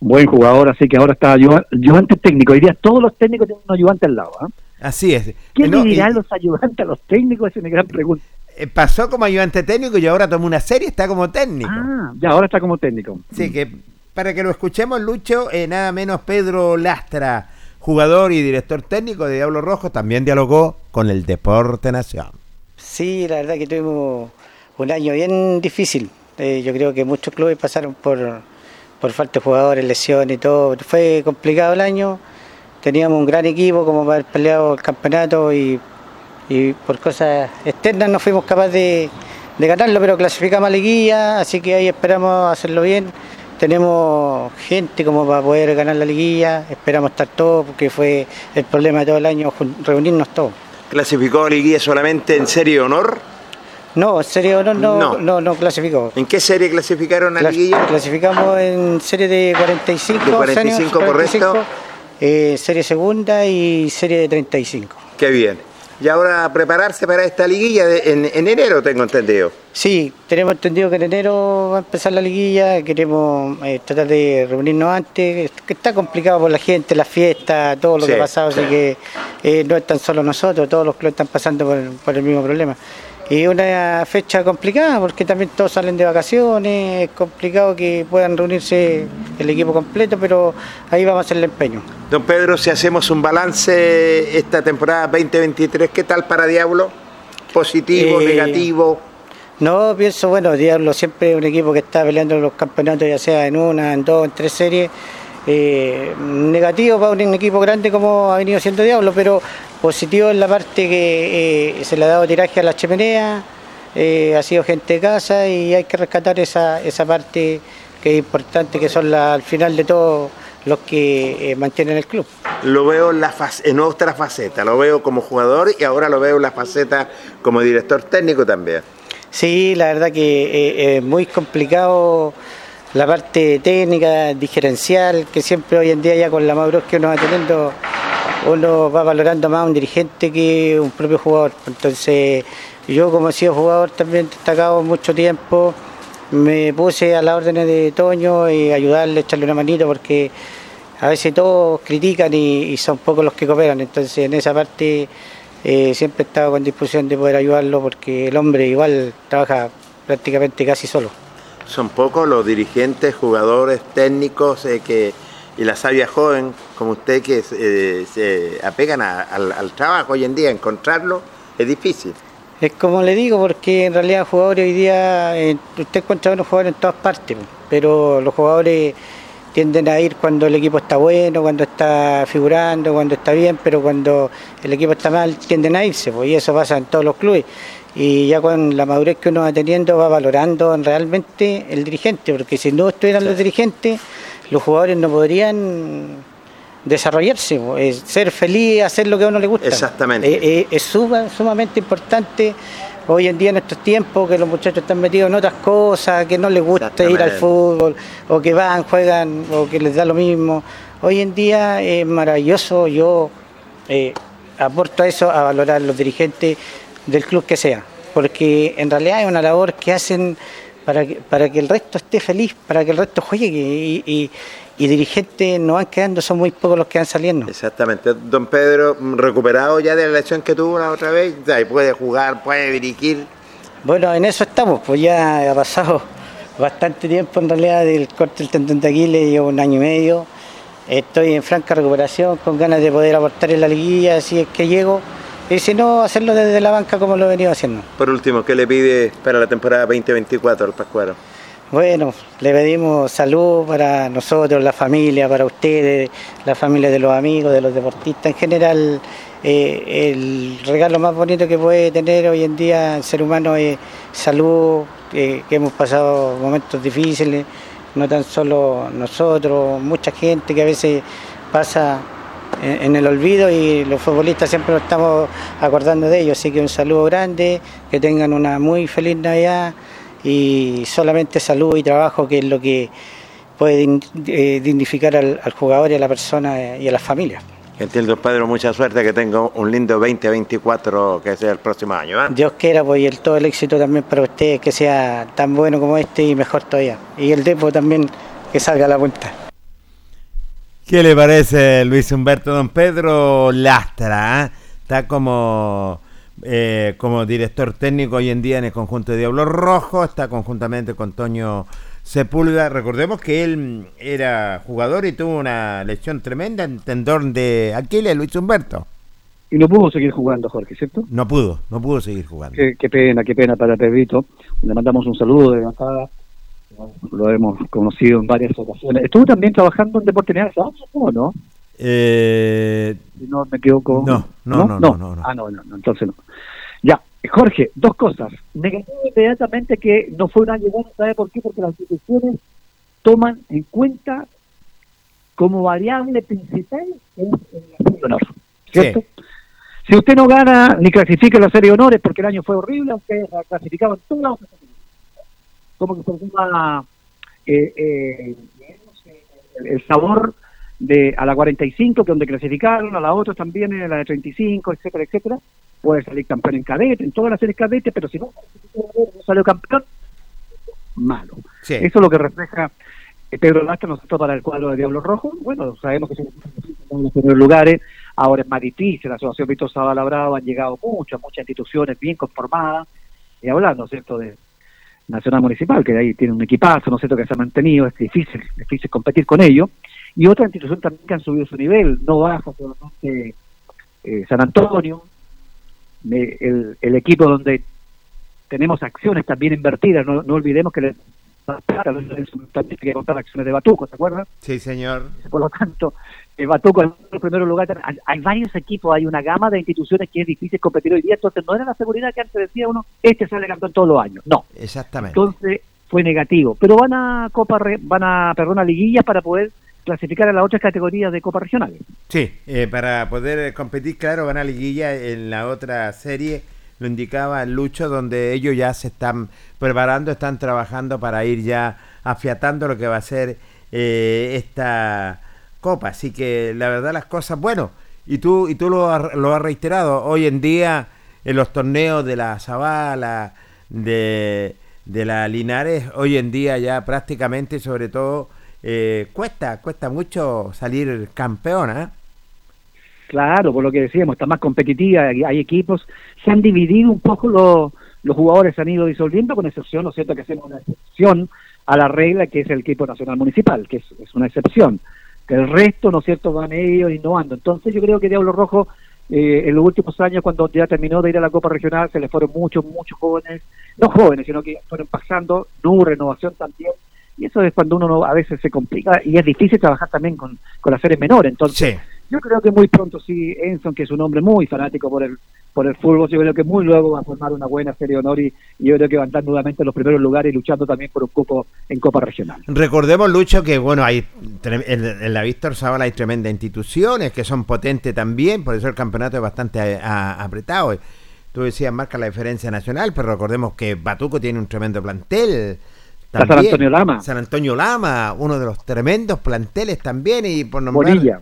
Buen jugador, así que ahora está ayuda- ayudante técnico. Hoy día todos los técnicos tienen un ayudante al lado. ¿ah? Así es. ¿Qué Eh, no, y- los ayudantes a los técnicos? Es mi gran pregunta. eh, pasó como ayudante técnico y ahora toma una serie, está como técnico. Ah, ya, ahora está como técnico. Sí, que para que lo escuchemos, Lucho, eh, nada menos Pedro Lastra, jugador y director técnico de Diablo Rojo, también dialogó con el Deporte Nación. Sí, la verdad que tuvimos un año bien difícil. Eh, yo creo que muchos clubes pasaron por, por falta de jugadores, lesiones y todo. Fue complicado el año. Teníamos un gran equipo como para haber peleado el campeonato y, por cosas externas no fuimos capaces de, de ganarlo, pero clasificamos a liguilla, así que ahí esperamos hacerlo bien. Tenemos gente como para poder ganar la liguilla, esperamos estar todos porque fue el problema de todo el año reunirnos todos. ¿Clasificó a Liguilla solamente en serie de honor? No, en serie de honor no, No. no. no, clasificó. ¿En qué serie clasificaron a Clas- Liguilla? Clasificamos en serie de 45, De 45, seniors, correcto. eh, serie segunda y serie de 35. Qué bien. Y ahora prepararse para esta liguilla de- en, en enero, tengo entendido. Sí, tenemos entendido que en enero va a empezar la liguilla, queremos eh, tratar de reunirnos antes, que está complicado por la gente, las fiestas, todo lo Sí, que ha pasado, sí. así que eh, no es tan solo nosotros, todos los clubes están pasando por, por el mismo problema. Y una fecha complicada porque también todos salen de vacaciones, es complicado que puedan reunirse el equipo completo, pero ahí vamos a hacer el empeño. Don Pedro, si hacemos un balance esta temporada 2023, ¿qué tal para Diablo? ¿Positivo, Eh, negativo? No, pienso, bueno, Diablo siempre es un equipo que está peleando los campeonatos, ya sea en una, en dos, en tres series. Eh, negativo para un equipo grande como ha venido siendo Diablo, pero positivo en la parte que eh, se le ha dado tiraje a la chimenea, eh, ha sido gente de casa y hay que rescatar esa, esa parte que es importante, que son la- al final de todo los que eh, mantienen el club. Lo veo en, la en otra faceta, lo veo como jugador y ahora lo veo en la faceta como director técnico también. Sí, la verdad que eh, es muy complicado la parte técnica, diferencial, que siempre hoy en día ya con la madurez que uno va teniendo, uno va valorando más a un dirigente que un propio jugador. Entonces, yo como he sido jugador también destacado mucho tiempo, me puse a las órdenes de Toño y ayudarle, echarle una manito, porque a veces todos critican y, y son pocos los que cooperan. Entonces, en esa parte eh, siempre he estado con disposición de poder ayudarlo, porque el hombre igual trabaja prácticamente casi solo. Son pocos los dirigentes, jugadores, técnicos eh, que, y la sabia joven como usted que eh, se apegan a- al, al trabajo hoy en día. Encontrarlo es difícil. Es como le digo, porque en realidad jugadores hoy día, eh, usted encuentra buenos jugadores en todas partes, pero los jugadores tienden a ir cuando el equipo está bueno, cuando está figurando, cuando está bien, pero cuando el equipo está mal tienden a irse, pues, y eso pasa en todos los clubes. Y ya con la madurez que uno va teniendo va valorando realmente el dirigente, porque si no estuvieran los dirigentes, los jugadores no podrían desarrollarse, ser feliz, hacer lo que a uno le gusta. Exactamente. Eh, eh, es suma- sumamente importante hoy en día en estos tiempos que los muchachos están metidos en otras cosas, que no les gusta ir al fútbol, o que van, juegan, o que les da lo mismo. Hoy en día es maravilloso, yo eh, aporto a eso, a valorar los dirigentes del club que sea, porque en realidad es una labor que hacen para que, para que el resto esté feliz, para que el resto juegue y, y- y dirigentes no van quedando, son muy pocos los que van saliendo. Exactamente. Don Pedro, recuperado ya de la lesión que tuvo la otra vez, y puede jugar, puede dirigir. Bueno, en eso estamos, pues ya ha pasado bastante tiempo en realidad del corte del tendón de Aquiles, llevo un año y medio. Estoy en franca recuperación, con ganas de poder aportar en la liguilla si es que llego. Y si no, hacerlo desde la banca como lo he venido haciendo. Por último, ¿qué le pide para la temporada 2024 al Pascuaro? Bueno, le pedimos salud para nosotros, la familia, para ustedes, la familia de los amigos, de los deportistas. En general, eh, el regalo más bonito que puede tener hoy en día el ser humano es salud, que hemos pasado momentos difíciles, no tan solo nosotros, mucha gente que a veces pasa en, en el olvido y los futbolistas siempre nos estamos acordando de ellos. Así que un saludo grande, que tengan una muy feliz Navidad y solamente salud y trabajo que es lo que puede eh, dignificar al, al jugador y a la persona eh, y a la familia. Entiendo, Pedro, mucha suerte, que tenga un lindo 2024 que sea el próximo año. ¿ah? Dios quiera pues, y el, todo el éxito también para ustedes, que sea tan bueno como este y mejor todavía. Y el Depo también que salga a la cuenta. ¿Qué le parece, Luis Humberto? Don Pedro Lastra, ¿ah? está como, eh, como director técnico hoy en día en el conjunto de Diablo Rojo, está conjuntamente con Toño Sepúlveda. Recordemos que él era jugador y tuvo una lesión tremenda en tendón de Aquiles, Luis Humberto. Y no pudo seguir jugando, Jorge, ¿cierto? No pudo, no pudo seguir jugando. Qué, qué pena, qué pena para Pedrito. Le mandamos un saludo de acá. Lo hemos conocido en varias ocasiones. Estuvo también trabajando en Deporte Neal, ¿sabes? ¿O no? Eh, Si no me equivoco. No, no, no, no, no, no. Ah, no, no, no, entonces no. Ya, Jorge, dos cosas. Negativo inmediatamente que no fue un año bueno, ¿sabe por qué? Porque las instituciones toman en cuenta como variable principal el honor, ¿cierto? Si usted no gana ni clasifica en la serie de honores, porque el año fue horrible, aunque clasificaban todas las como que se eh, eh, el sabor de a la 45, que donde clasificaron, a la otra también en la de 35, etcétera, etcétera, puede salir campeón en cadete, en todas las series cadete, pero si no, no salió campeón, malo. Sí. Eso es lo que refleja eh, Pedro Lastra, nosotros para el cuadro de Diablo Rojo. Bueno, sabemos que son los primeros lugares, ahora es más difícil, la Asociación Víctor Zavala Bravo han llegado muchas, muchas instituciones bien conformadas, y hablando, ¿cierto?, de Nacional Municipal, que ahí tiene un equipazo, ¿no es cierto?, que se ha mantenido, es difícil, difícil competir con ellos, y otra institución también que han subido su nivel, no baja solamente eh, San Antonio, eh, el, el equipo donde tenemos acciones también invertidas, no, no olvidemos que le también que contar acciones de Batuco, ¿se acuerdan? Sí, señor. Por lo tanto, eh, Batuco en el primer lugar, hay, hay varios equipos, hay una gama de instituciones que es difícil competir hoy día, entonces no era la seguridad que antes decía uno, este sale campeón todos los años, no. Exactamente. Entonces fue negativo, pero van a Copa, Re- van a, perdón, a liguilla para poder clasificar a las otras categorías de Copa Regionales. Sí, eh, para poder competir, claro, van a liguilla en la otra serie lo indicaba Lucho, donde ellos ya se están preparando, están trabajando para ir ya afiatando lo que va a ser eh, esta copa. Así que la verdad las cosas, bueno, y tú, y tú lo, lo has reiterado, hoy en día en los torneos de la Zabala, de, de la Linares, hoy en día ya prácticamente, sobre todo, eh, cuesta, cuesta mucho salir campeona. Claro, por lo que decíamos, está más competitiva, hay, hay equipos, se han dividido un poco los, los jugadores, se han ido disolviendo, con excepción, ¿no es cierto?, que hacemos una excepción a la regla que es el equipo nacional municipal, que es, es una excepción. Que el resto, ¿no es cierto?, van ellos innovando. Entonces yo creo que Diablo Rojo, eh, en los últimos años, cuando ya terminó de ir a la Copa Regional, se le fueron muchos, muchos jóvenes, no jóvenes, sino que fueron pasando, no hubo renovación también, y eso es cuando uno no- a veces se complica y es difícil trabajar también con, con las series menores. Entonces, yo creo que muy pronto sí, Enson, que es un hombre muy fanático por el por el fútbol, yo creo que muy luego va a formar una buena serie de honor y, y yo creo que va a estar nuevamente en los primeros lugares y luchando también por un cupo en Copa Regional. Recordemos, Lucho, que bueno, hay en, en la Víctor Zavala hay tremendas instituciones que son potentes también, por eso el campeonato es bastante a- apretado. Tú decías, marca la diferencia nacional, pero recordemos que Batuco tiene un tremendo plantel. San Antonio Lama. San Antonio Lama, uno de los tremendos planteles también, y por nombrar... Bonilla.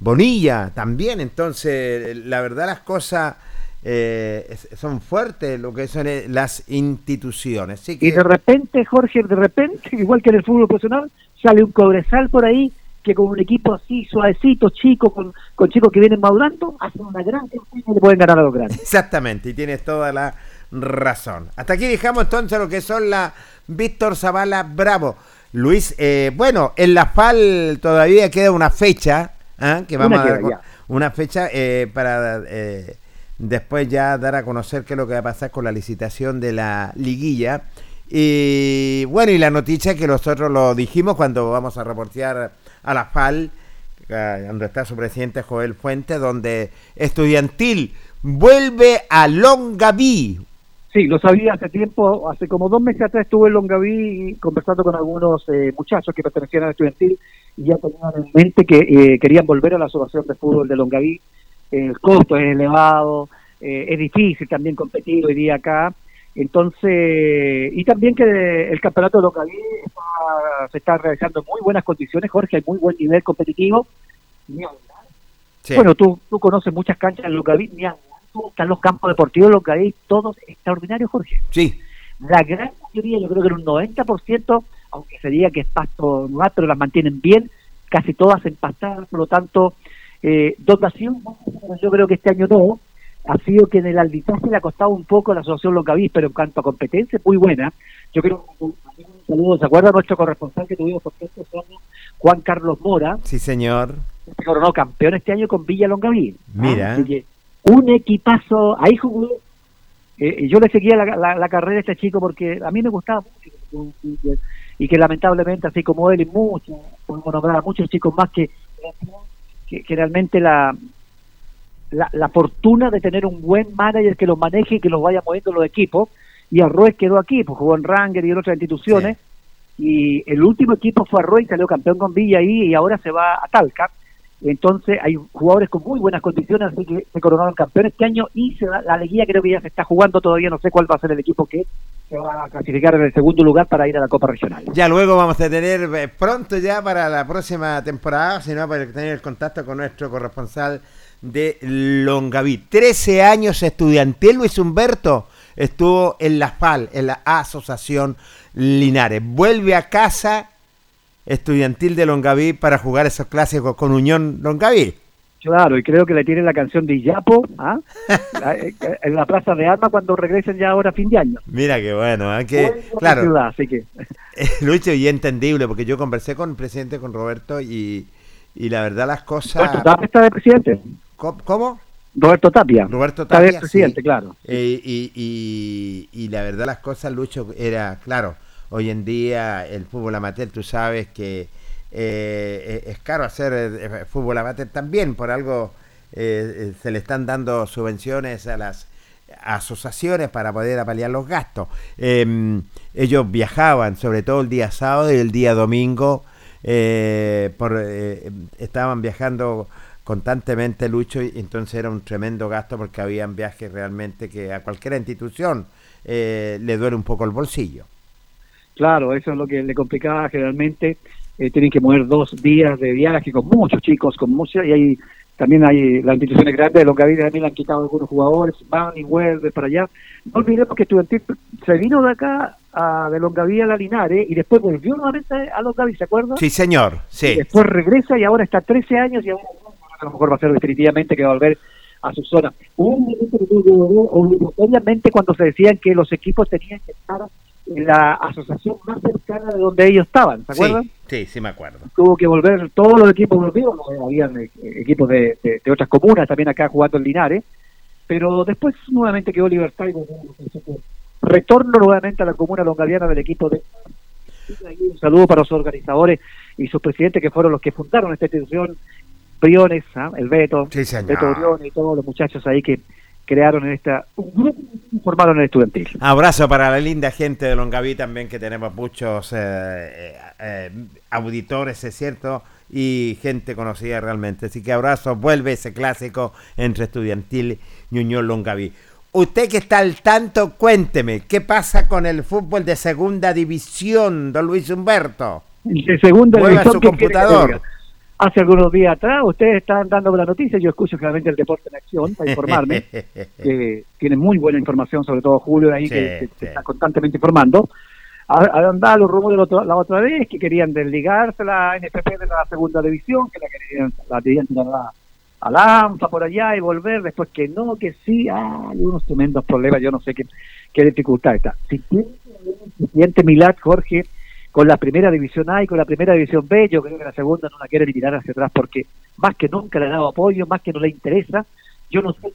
Bonilla también, entonces la verdad las cosas eh, son fuertes, lo que son eh, las instituciones. Así que- Y de repente, Jorge, de repente, igual que en el fútbol profesional, sale un cobresal por ahí que con un equipo así, suavecito, chico, con, con chicos que vienen madurando, hacen una gran campaña y le pueden ganar a los grandes. Exactamente, y tienes toda la razón. Hasta aquí dejamos entonces lo que son la Víctor Zavala Bravo. Luis, eh, bueno, en la FAL todavía queda una fecha, ¿ah? que vamos Una a dar una fecha eh, para eh, después ya dar a conocer qué es lo que va a pasar con la licitación de la liguilla. Y bueno, y la noticia que nosotros lo dijimos cuando vamos a reportear a la FAL, eh, donde está su presidente Joel Fuentes, donde Estudiantil vuelve a Longaví. Sí, lo sabía hace tiempo, hace como dos meses atrás estuve en Longaví conversando con algunos eh, muchachos que pertenecían al estudiantil y ya tenían en mente que eh, querían volver a la asociación de fútbol de Longaví. El costo es elevado, eh, es difícil también competir hoy día acá. Entonces, y también que el campeonato de Longaví está- se está realizando en muy buenas condiciones, Jorge, hay muy buen nivel competitivo. Ni. Bueno, tú, tú conoces muchas canchas en Longaví, ni hablar. Están los campos deportivos de Longaví, todos extraordinarios, Jorge. Sí. La gran mayoría, yo creo que en un 90%, aunque se diga que es pasto anual, pero las mantienen bien, casi todas empastadas, por lo tanto, eh, dotación, yo creo que este año no, ha sido que en el arbitraje le ha costado un poco a la Asociación Longaví, pero en cuanto a competencia muy buena. Yo creo que un saludo, ¿se acuerda nuestro corresponsal que tuvimos por años, Juan Carlos Mora? Sí, señor. se coronó campeón este año con Villa Longaví. Mira. Así que un equipazo, ahí jugó. eh, yo le seguía la, la- la carrera a este chico porque a mí me gustaba mucho y que, lamentablemente, así como él y muchos, podemos nombrar a muchos chicos más que, que, que realmente la, la, la fortuna de tener un buen manager que los maneje y que los vaya moviendo los equipos. Y Arroz quedó aquí, pues jugó en Ranger y en otras instituciones. Y el último equipo fue Arroz y salió campeón con Villa ahí y ahora se va a Talca. Entonces hay jugadores con muy buenas condiciones, así que se coronaron campeones este año y se va- la alegría creo que ya se está jugando todavía, no sé cuál va a ser el equipo que se va a clasificar en el segundo lugar para ir a la Copa Regional. Ya luego vamos a tener eh, pronto ya para la próxima temporada, si no, para tener el contacto con nuestro corresponsal de Longaví. 13 años estudiantil, Luis Humberto estuvo en la FAL, en la Asociación Linares. Vuelve a casa estudiantil de Longaví para jugar esos clásicos con Unión Longaví. Claro, y creo que le tienen la canción de Iyapo ¿ah? eh, en la Plaza de Armas cuando regresen ya ahora a fin de año. Mira qué bueno, ¿eh? que, Vuelvo a la claro, ciudad, así que Lucho, y entendible, porque yo conversé con el presidente, con Roberto, y, y la verdad las cosas... Roberto Tapia está de presidente. ¿Cómo? Roberto Tapia. Roberto Está de Tapia, presidente, sí. claro. Eh, y, y- y la verdad las cosas, Lucho, era, claro, hoy en día el fútbol amateur, tú sabes que eh, es caro hacer eh, fútbol amateur también, por algo eh, eh, se le están dando subvenciones a las asociaciones para poder apalear los gastos. Eh, ellos viajaban, sobre todo el día sábado y el día domingo, eh, por, eh, estaban viajando constantemente Lucho y entonces era un tremendo gasto porque habían viajes realmente que a cualquier institución eh, le duele un poco el bolsillo. Claro, eso es lo que le complicaba generalmente. Eh, tienen que mover dos días de viaje con muchos chicos, con muchos, y hay también hay las instituciones grandes de Longaví también le han quitado algunos jugadores, van y vuelven para allá. No olvidemos que Estudiantil se vino de acá a, de Longaví a la Linares y después volvió nuevamente a Longaví, ¿se acuerdan? Sí, señor, sí. Y después regresa y ahora está 13 años y ahora a lo mejor va a ser definitivamente que va a volver a su zona. Hubo un momento que obligatoriamente cuando se decían que los equipos tenían que estar la asociación más cercana de donde ellos estaban, ¿se acuerdan? Sí, sí, sí me acuerdo. Tuvo que volver todos los equipos volvieron, habían eh, equipos de, de- de otras comunas también acá jugando en Linares, pero después nuevamente quedó Libertad y volvió. retorno nuevamente a la comuna longaviana del equipo de un saludo para los organizadores y sus presidentes que fueron los que fundaron esta institución, Briones, ¿ah? el Beto, Beto Briones y todos los muchachos ahí que crearon en esta, un grupo que formaron el estudiantil. Abrazo para la linda gente de Longaví también, que tenemos muchos eh, eh, eh, auditores, es cierto, y gente conocida realmente. Así que abrazo, vuelve ese clásico entre Estudiantil y Unión Longaví. Usted que está al tanto, cuénteme, ¿qué pasa con el fútbol de segunda división, don Luis Humberto? De segunda división, su ¿qué quiere que computador. diga? Hace algunos días atrás, ustedes están dando la noticia, yo escucho claramente el Deporte en Acción para informarme, que tiene muy buena información, sobre todo Julio ahí, Sí, que, que sí. está constantemente informando. Andaban los rumores la otra, vez que querían desligarse la NFP de la segunda división, que la querían, la querían tirar a a la ANFA por allá y volver, después que no, que sí, ah, hay unos tremendos problemas, yo no sé qué, qué dificultad está. Si tiene el siguiente Milad, Jorge, con la primera división A y con la primera división B, yo creo que la segunda no la quiere eliminar hacia atrás porque más que nunca le ha dado apoyo, más que no le interesa, yo no sé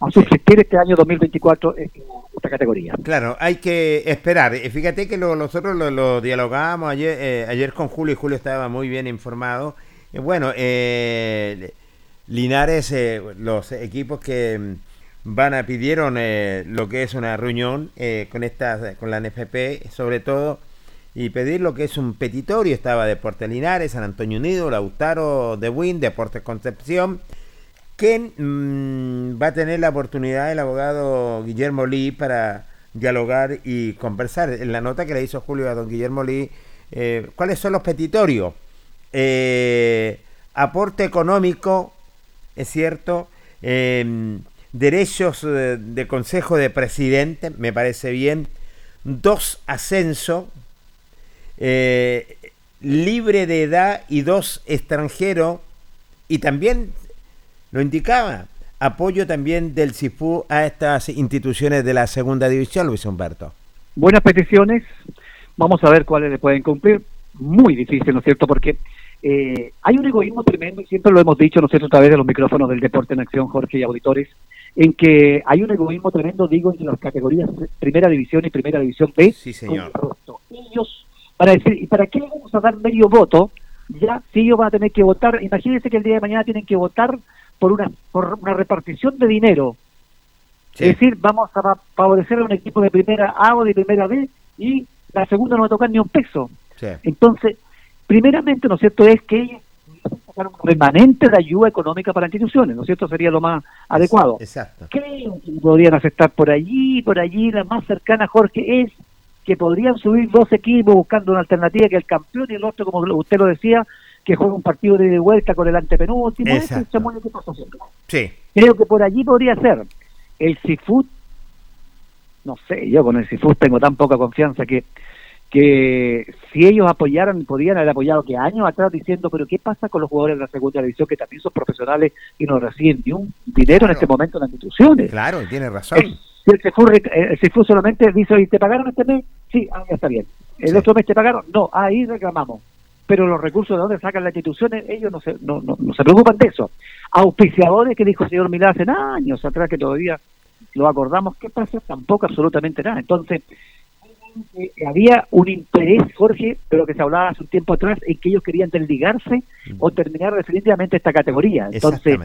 a subsistir este año 2024 en esta categoría. Claro, hay que esperar. Fíjate que lo- nosotros lo, lo dialogábamos ayer, eh, ayer con Julio y Julio estaba muy bien informado. Eh, bueno, eh, Linares, eh, los equipos que mm, van a pidieron lo que es una reunión con esta, con la NFP, sobre todo, y pedir lo que es un petitorio. Estaba Deportes Linares, San Antonio Unido, Lautaro de Win, Deportes Concepción. que mm, va a tener la oportunidad el abogado Guillermo Lee para dialogar y conversar. En la nota que le hizo Julio a don Guillermo Lee, eh, ¿cuáles son los petitorios? Eh, aporte económico, es cierto, eh, derechos eh, de consejo de presidente, me parece bien, dos ascensos, eh, libre de edad y dos extranjeros, y también lo indicaba, apoyo también del CIFU a estas instituciones de la segunda división, Luis Humberto. Buenas peticiones, vamos a ver cuáles le pueden cumplir. Muy difícil, ¿no es cierto? Porque eh, hay un egoísmo tremendo, y siempre lo hemos dicho, ¿no es cierto?, a través de los micrófonos del Deporte en Acción, Jorge y auditores, en que hay un egoísmo tremendo, digo, entre las categorías Primera División y Primera División B. Sí, señor. Ellos van a decir, ¿y para qué le vamos a dar medio voto? Ya, si ellos van a tener que votar, imagínense que el día de mañana tienen que votar por una, por una repartición de dinero. Es decir, vamos a fa- favorecer a un equipo de primera A o de primera B y la segunda no va a tocar ni un peso. Entonces, primeramente, ¿no es cierto?, es que ellos un remanente de ayuda económica para instituciones, ¿no es cierto?, sería lo más adecuado. Exacto. Creo que podrían aceptar por allí, por allí, la más cercana, Jorge, es que podrían subir dos equipos buscando una alternativa que el campeón y el otro, como usted lo decía, que juega un partido de vuelta con el antepenúltimo. Exacto. es. Sí. Creo que por allí podría ser. El Seafood, no sé, yo con el Seafood tengo tan poca confianza que que si ellos apoyaran, podrían haber apoyado que años atrás diciendo, pero ¿qué pasa con los jugadores de la segunda división que también son profesionales y no reciben ni un dinero en este momento en las instituciones? Claro, tiene razón. Si el rec- eh, el solamente dice, ¿y te pagaron este mes? Sí, ah, ya está bien. ¿El otro mes te pagaron? No, ahí reclamamos. Pero los recursos de dónde sacan las instituciones, ellos no se, no, no, no se preocupan de eso. Auspiciadores que dijo el señor Milán hace años atrás que todavía lo acordamos, ¿qué pasa? Tampoco absolutamente nada. Entonces, eh, había un interés, Jorge, de lo que se hablaba hace un tiempo atrás, en que ellos querían desligarse o terminar definitivamente esta categoría. Entonces,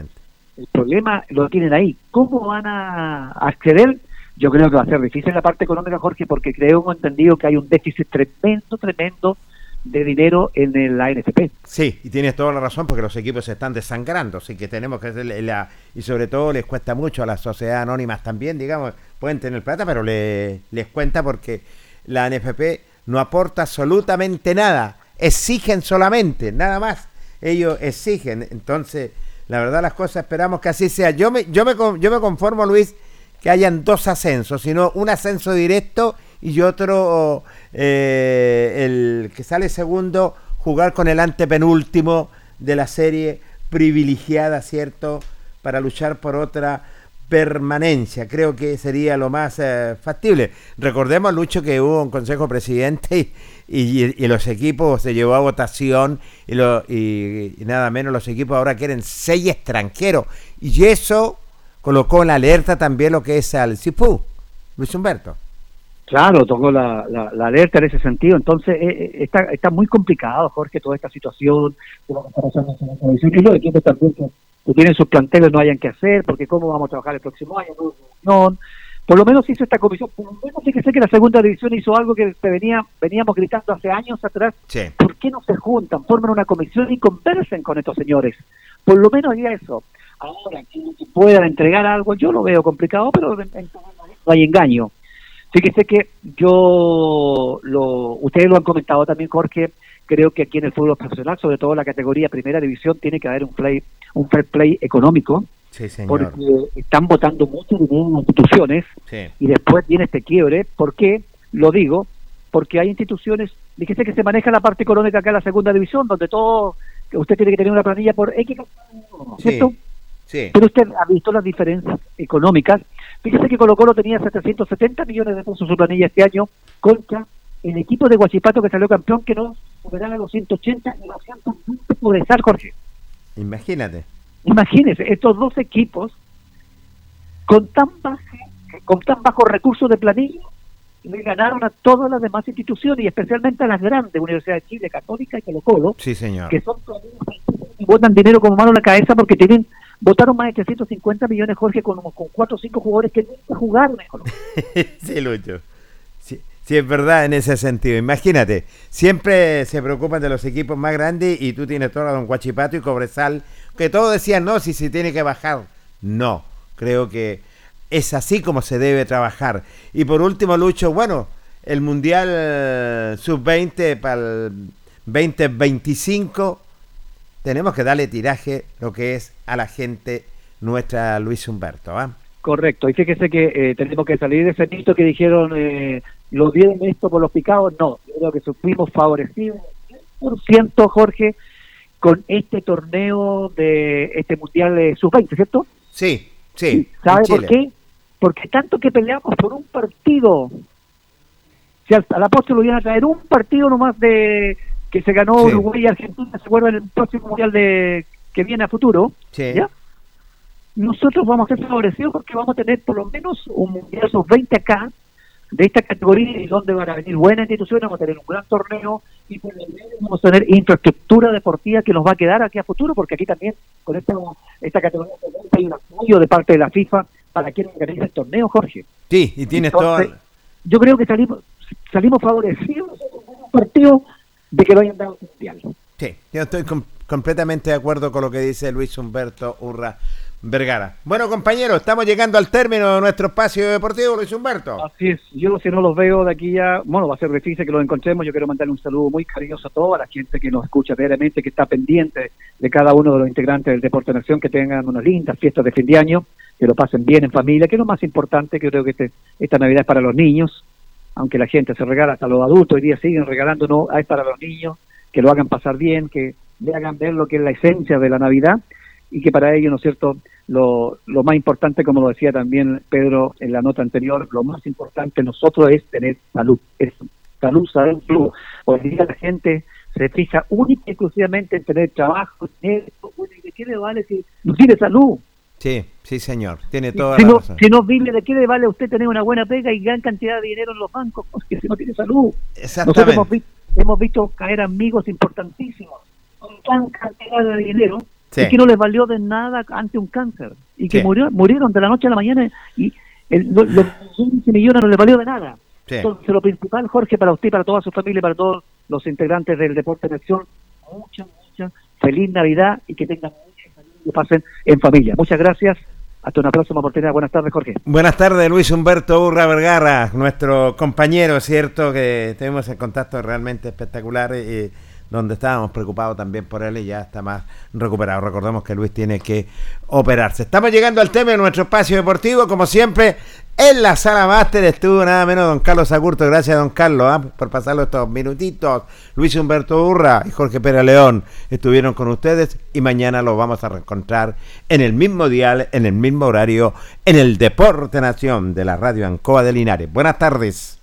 el problema lo tienen ahí. ¿Cómo van a acceder? Yo creo que va a ser difícil la parte económica, Jorge, porque creo entendido que hay un déficit tremendo, tremendo de dinero en el- la NFP. Sí, y tienes toda la razón porque los equipos se están desangrando, así que tenemos que hacer la... Y sobre todo les cuesta mucho a las sociedades anónimas también, digamos, pueden tener plata, pero le- les cuenta porque la NFP no aporta absolutamente nada, exigen solamente, nada más. Ellos exigen, entonces, la verdad las cosas esperamos que así sea. Yo me, yo me, yo me conformo, Luis, que hayan dos ascensos, sino un ascenso directo y otro, eh, el que sale segundo, jugar con el antepenúltimo de la serie privilegiada, ¿cierto? Para luchar por otra permanencia. Creo que sería lo más eh, factible. Recordemos, Lucho, que hubo un consejo presidente y, los equipos se llevó a votación y nada menos los equipos ahora quieren seis extranjeros. Y eso colocó en la alerta también lo que es al CIPU, Luis Humberto. Claro, tocó la, la, alerta en ese sentido. Entonces, eh, eh, está, está muy complicado, Jorge, toda esta situación. Y los equipos también que, tienen sus planteles no hayan que hacer, porque cómo vamos a trabajar el próximo año, no. Por lo menos hizo esta comisión. Por lo menos fíjese que la segunda división hizo algo que se venía, veníamos gritando hace años atrás. Sí. ¿Por qué no se juntan, forman una comisión y conversen con estos señores? Por lo menos ya eso. Ahora, que que puedan entregar algo, yo lo veo complicado, pero en- en- no hay engaño. Fíjese que yo, lo, ustedes lo han comentado también, Jorge, creo que aquí en el fútbol profesional, sobre todo en la categoría primera división, tiene que haber un, play, un fair play económico, Sí, señor. porque están votando mucho dinero en instituciones Sí. y después viene este quiebre. ¿Por qué? Lo digo, porque hay instituciones, fíjese que se maneja la parte económica acá en la segunda división, donde todo, usted tiene que tener una planilla por X, ¿cierto? Sí. Pero usted ha visto las diferencias económicas. Fíjese que Colo Colo tenía 770 millones de pesos en su planilla este año contra el equipo de Guachipato que salió campeón que no superaba los 180 y los 120 por estar, Jorge. Imagínate. Imagínese, estos dos equipos con tan, baja, con tan bajos recursos de planilla le ganaron a todas las demás instituciones y especialmente a las grandes, Universidad de Chile, Católica y Colo Colo, Sí, señor. que son y botan dinero como mano a la cabeza porque tienen votaron más de 350 millones, Jorge, con, con cuatro o cinco jugadores que nunca jugaron en Colo sí, Lucho. Sí, sí, es verdad en ese sentido. Imagínate, siempre se preocupan de los equipos más grandes y tú tienes todo Don Guachipato y Cobresal, que todos decían, no, si se tiene que bajar. No, creo que es así como se debe trabajar. Y por último, Lucho, bueno, el Mundial eh, Sub-20 para el 2025, tenemos que darle tiraje lo que es a la gente nuestra Luis Humberto. ¿ah? Correcto, y fíjese que eh, tenemos que salir de ese mito que dijeron, eh, ¿lo dieron esto por los picados? No, yo creo que fuimos favorecidos 100%, Jorge, con este torneo de este Mundial de Sub-20, ¿cierto? Sí, sí. ¿Sabe por qué? Porque tanto que peleamos por un partido, si al- a la postre lo iban a traer un partido nomás de que se ganó Sí. Uruguay y Argentina, ¿se acuerdan? El próximo Mundial de que viene a futuro, Sí. ¿ya? nosotros vamos a ser favorecidos porque vamos a tener por lo menos un Mundial Sub-20 acá, de esta categoría, y donde van a venir buenas instituciones, vamos a tener un gran torneo, y por lo menos vamos a tener infraestructura deportiva que nos va a quedar aquí a futuro, porque aquí también, con esta, esta categoría, Sub-20 hay un apoyo de parte de la FIFA para quien organice el torneo, Jorge. Sí, y tienes Entonces, todo. Yo creo que salimos salimos favorecidos en un partido de que lo hayan dado mundial. Sí, yo estoy com- completamente de acuerdo con lo que dice Luis Humberto Urra Vergara. Bueno, compañeros, estamos llegando al término de nuestro espacio deportivo, Luis Humberto. Así es, yo si no los veo de aquí ya, bueno, va a ser difícil que los encontremos. Yo quiero mandarle un saludo muy cariñoso a toda la gente que nos escucha diariamente, que está pendiente de cada uno de los integrantes del Deporte Nación, que tengan unas lindas fiestas de fin de año, que lo pasen bien en familia, que es lo más importante, que creo que este, esta Navidad es para los niños, aunque la gente se regala hasta los adultos, hoy día siguen regalando, no, es para los niños, que lo hagan pasar bien, que le hagan ver lo que es la esencia de la Navidad y que para ellos, ¿no es cierto?, lo, lo más importante, como lo decía también Pedro en la nota anterior, lo más importante nosotros es tener salud, es salud, salud, salud. Hoy día la gente se fija única y exclusivamente en tener trabajo, dinero, bueno, ¿y ¿de qué le vale si no tiene salud? Sí, sí, señor. Tiene toda Si la no, razón. si no vive, ¿de qué le vale a usted tener una buena pega y gran cantidad de dinero en los bancos? Porque si no tiene salud. Nosotros Exactamente. hemos, vi- hemos visto caer amigos importantísimos con gran cantidad de dinero Sí. y que no les valió de nada ante un cáncer y que Sí. murió, murieron de la noche a la mañana y el, lo- los millones y millones no les valió de nada. Sí. Entonces, lo principal, Jorge, para usted, para toda su familia, para todos los integrantes del Deporte en Acción, mucha, mucha feliz Navidad y que tengan mucha salud y pasen en familia. Muchas gracias. Hasta una próxima oportunidad. Buenas tardes, Jorge. Buenas tardes, Luis Humberto Urra Vergara, nuestro compañero, ¿cierto? Que tenemos el contacto realmente espectacular. Y, donde estábamos preocupados también por él y ya está más recuperado. Recordemos que Luis tiene que operarse. Estamos llegando al tema de nuestro espacio deportivo, como siempre, en la sala máster estuvo nada menos don Carlos Agurto. Gracias, don Carlos, ¿ah? por pasarlo estos minutitos. Luis Humberto Urra y Jorge Pérez León estuvieron con ustedes y mañana los vamos a reencontrar en el mismo dial, en el mismo horario, en el Deporte Nación de la Radio Ancoa de Linares. Buenas tardes.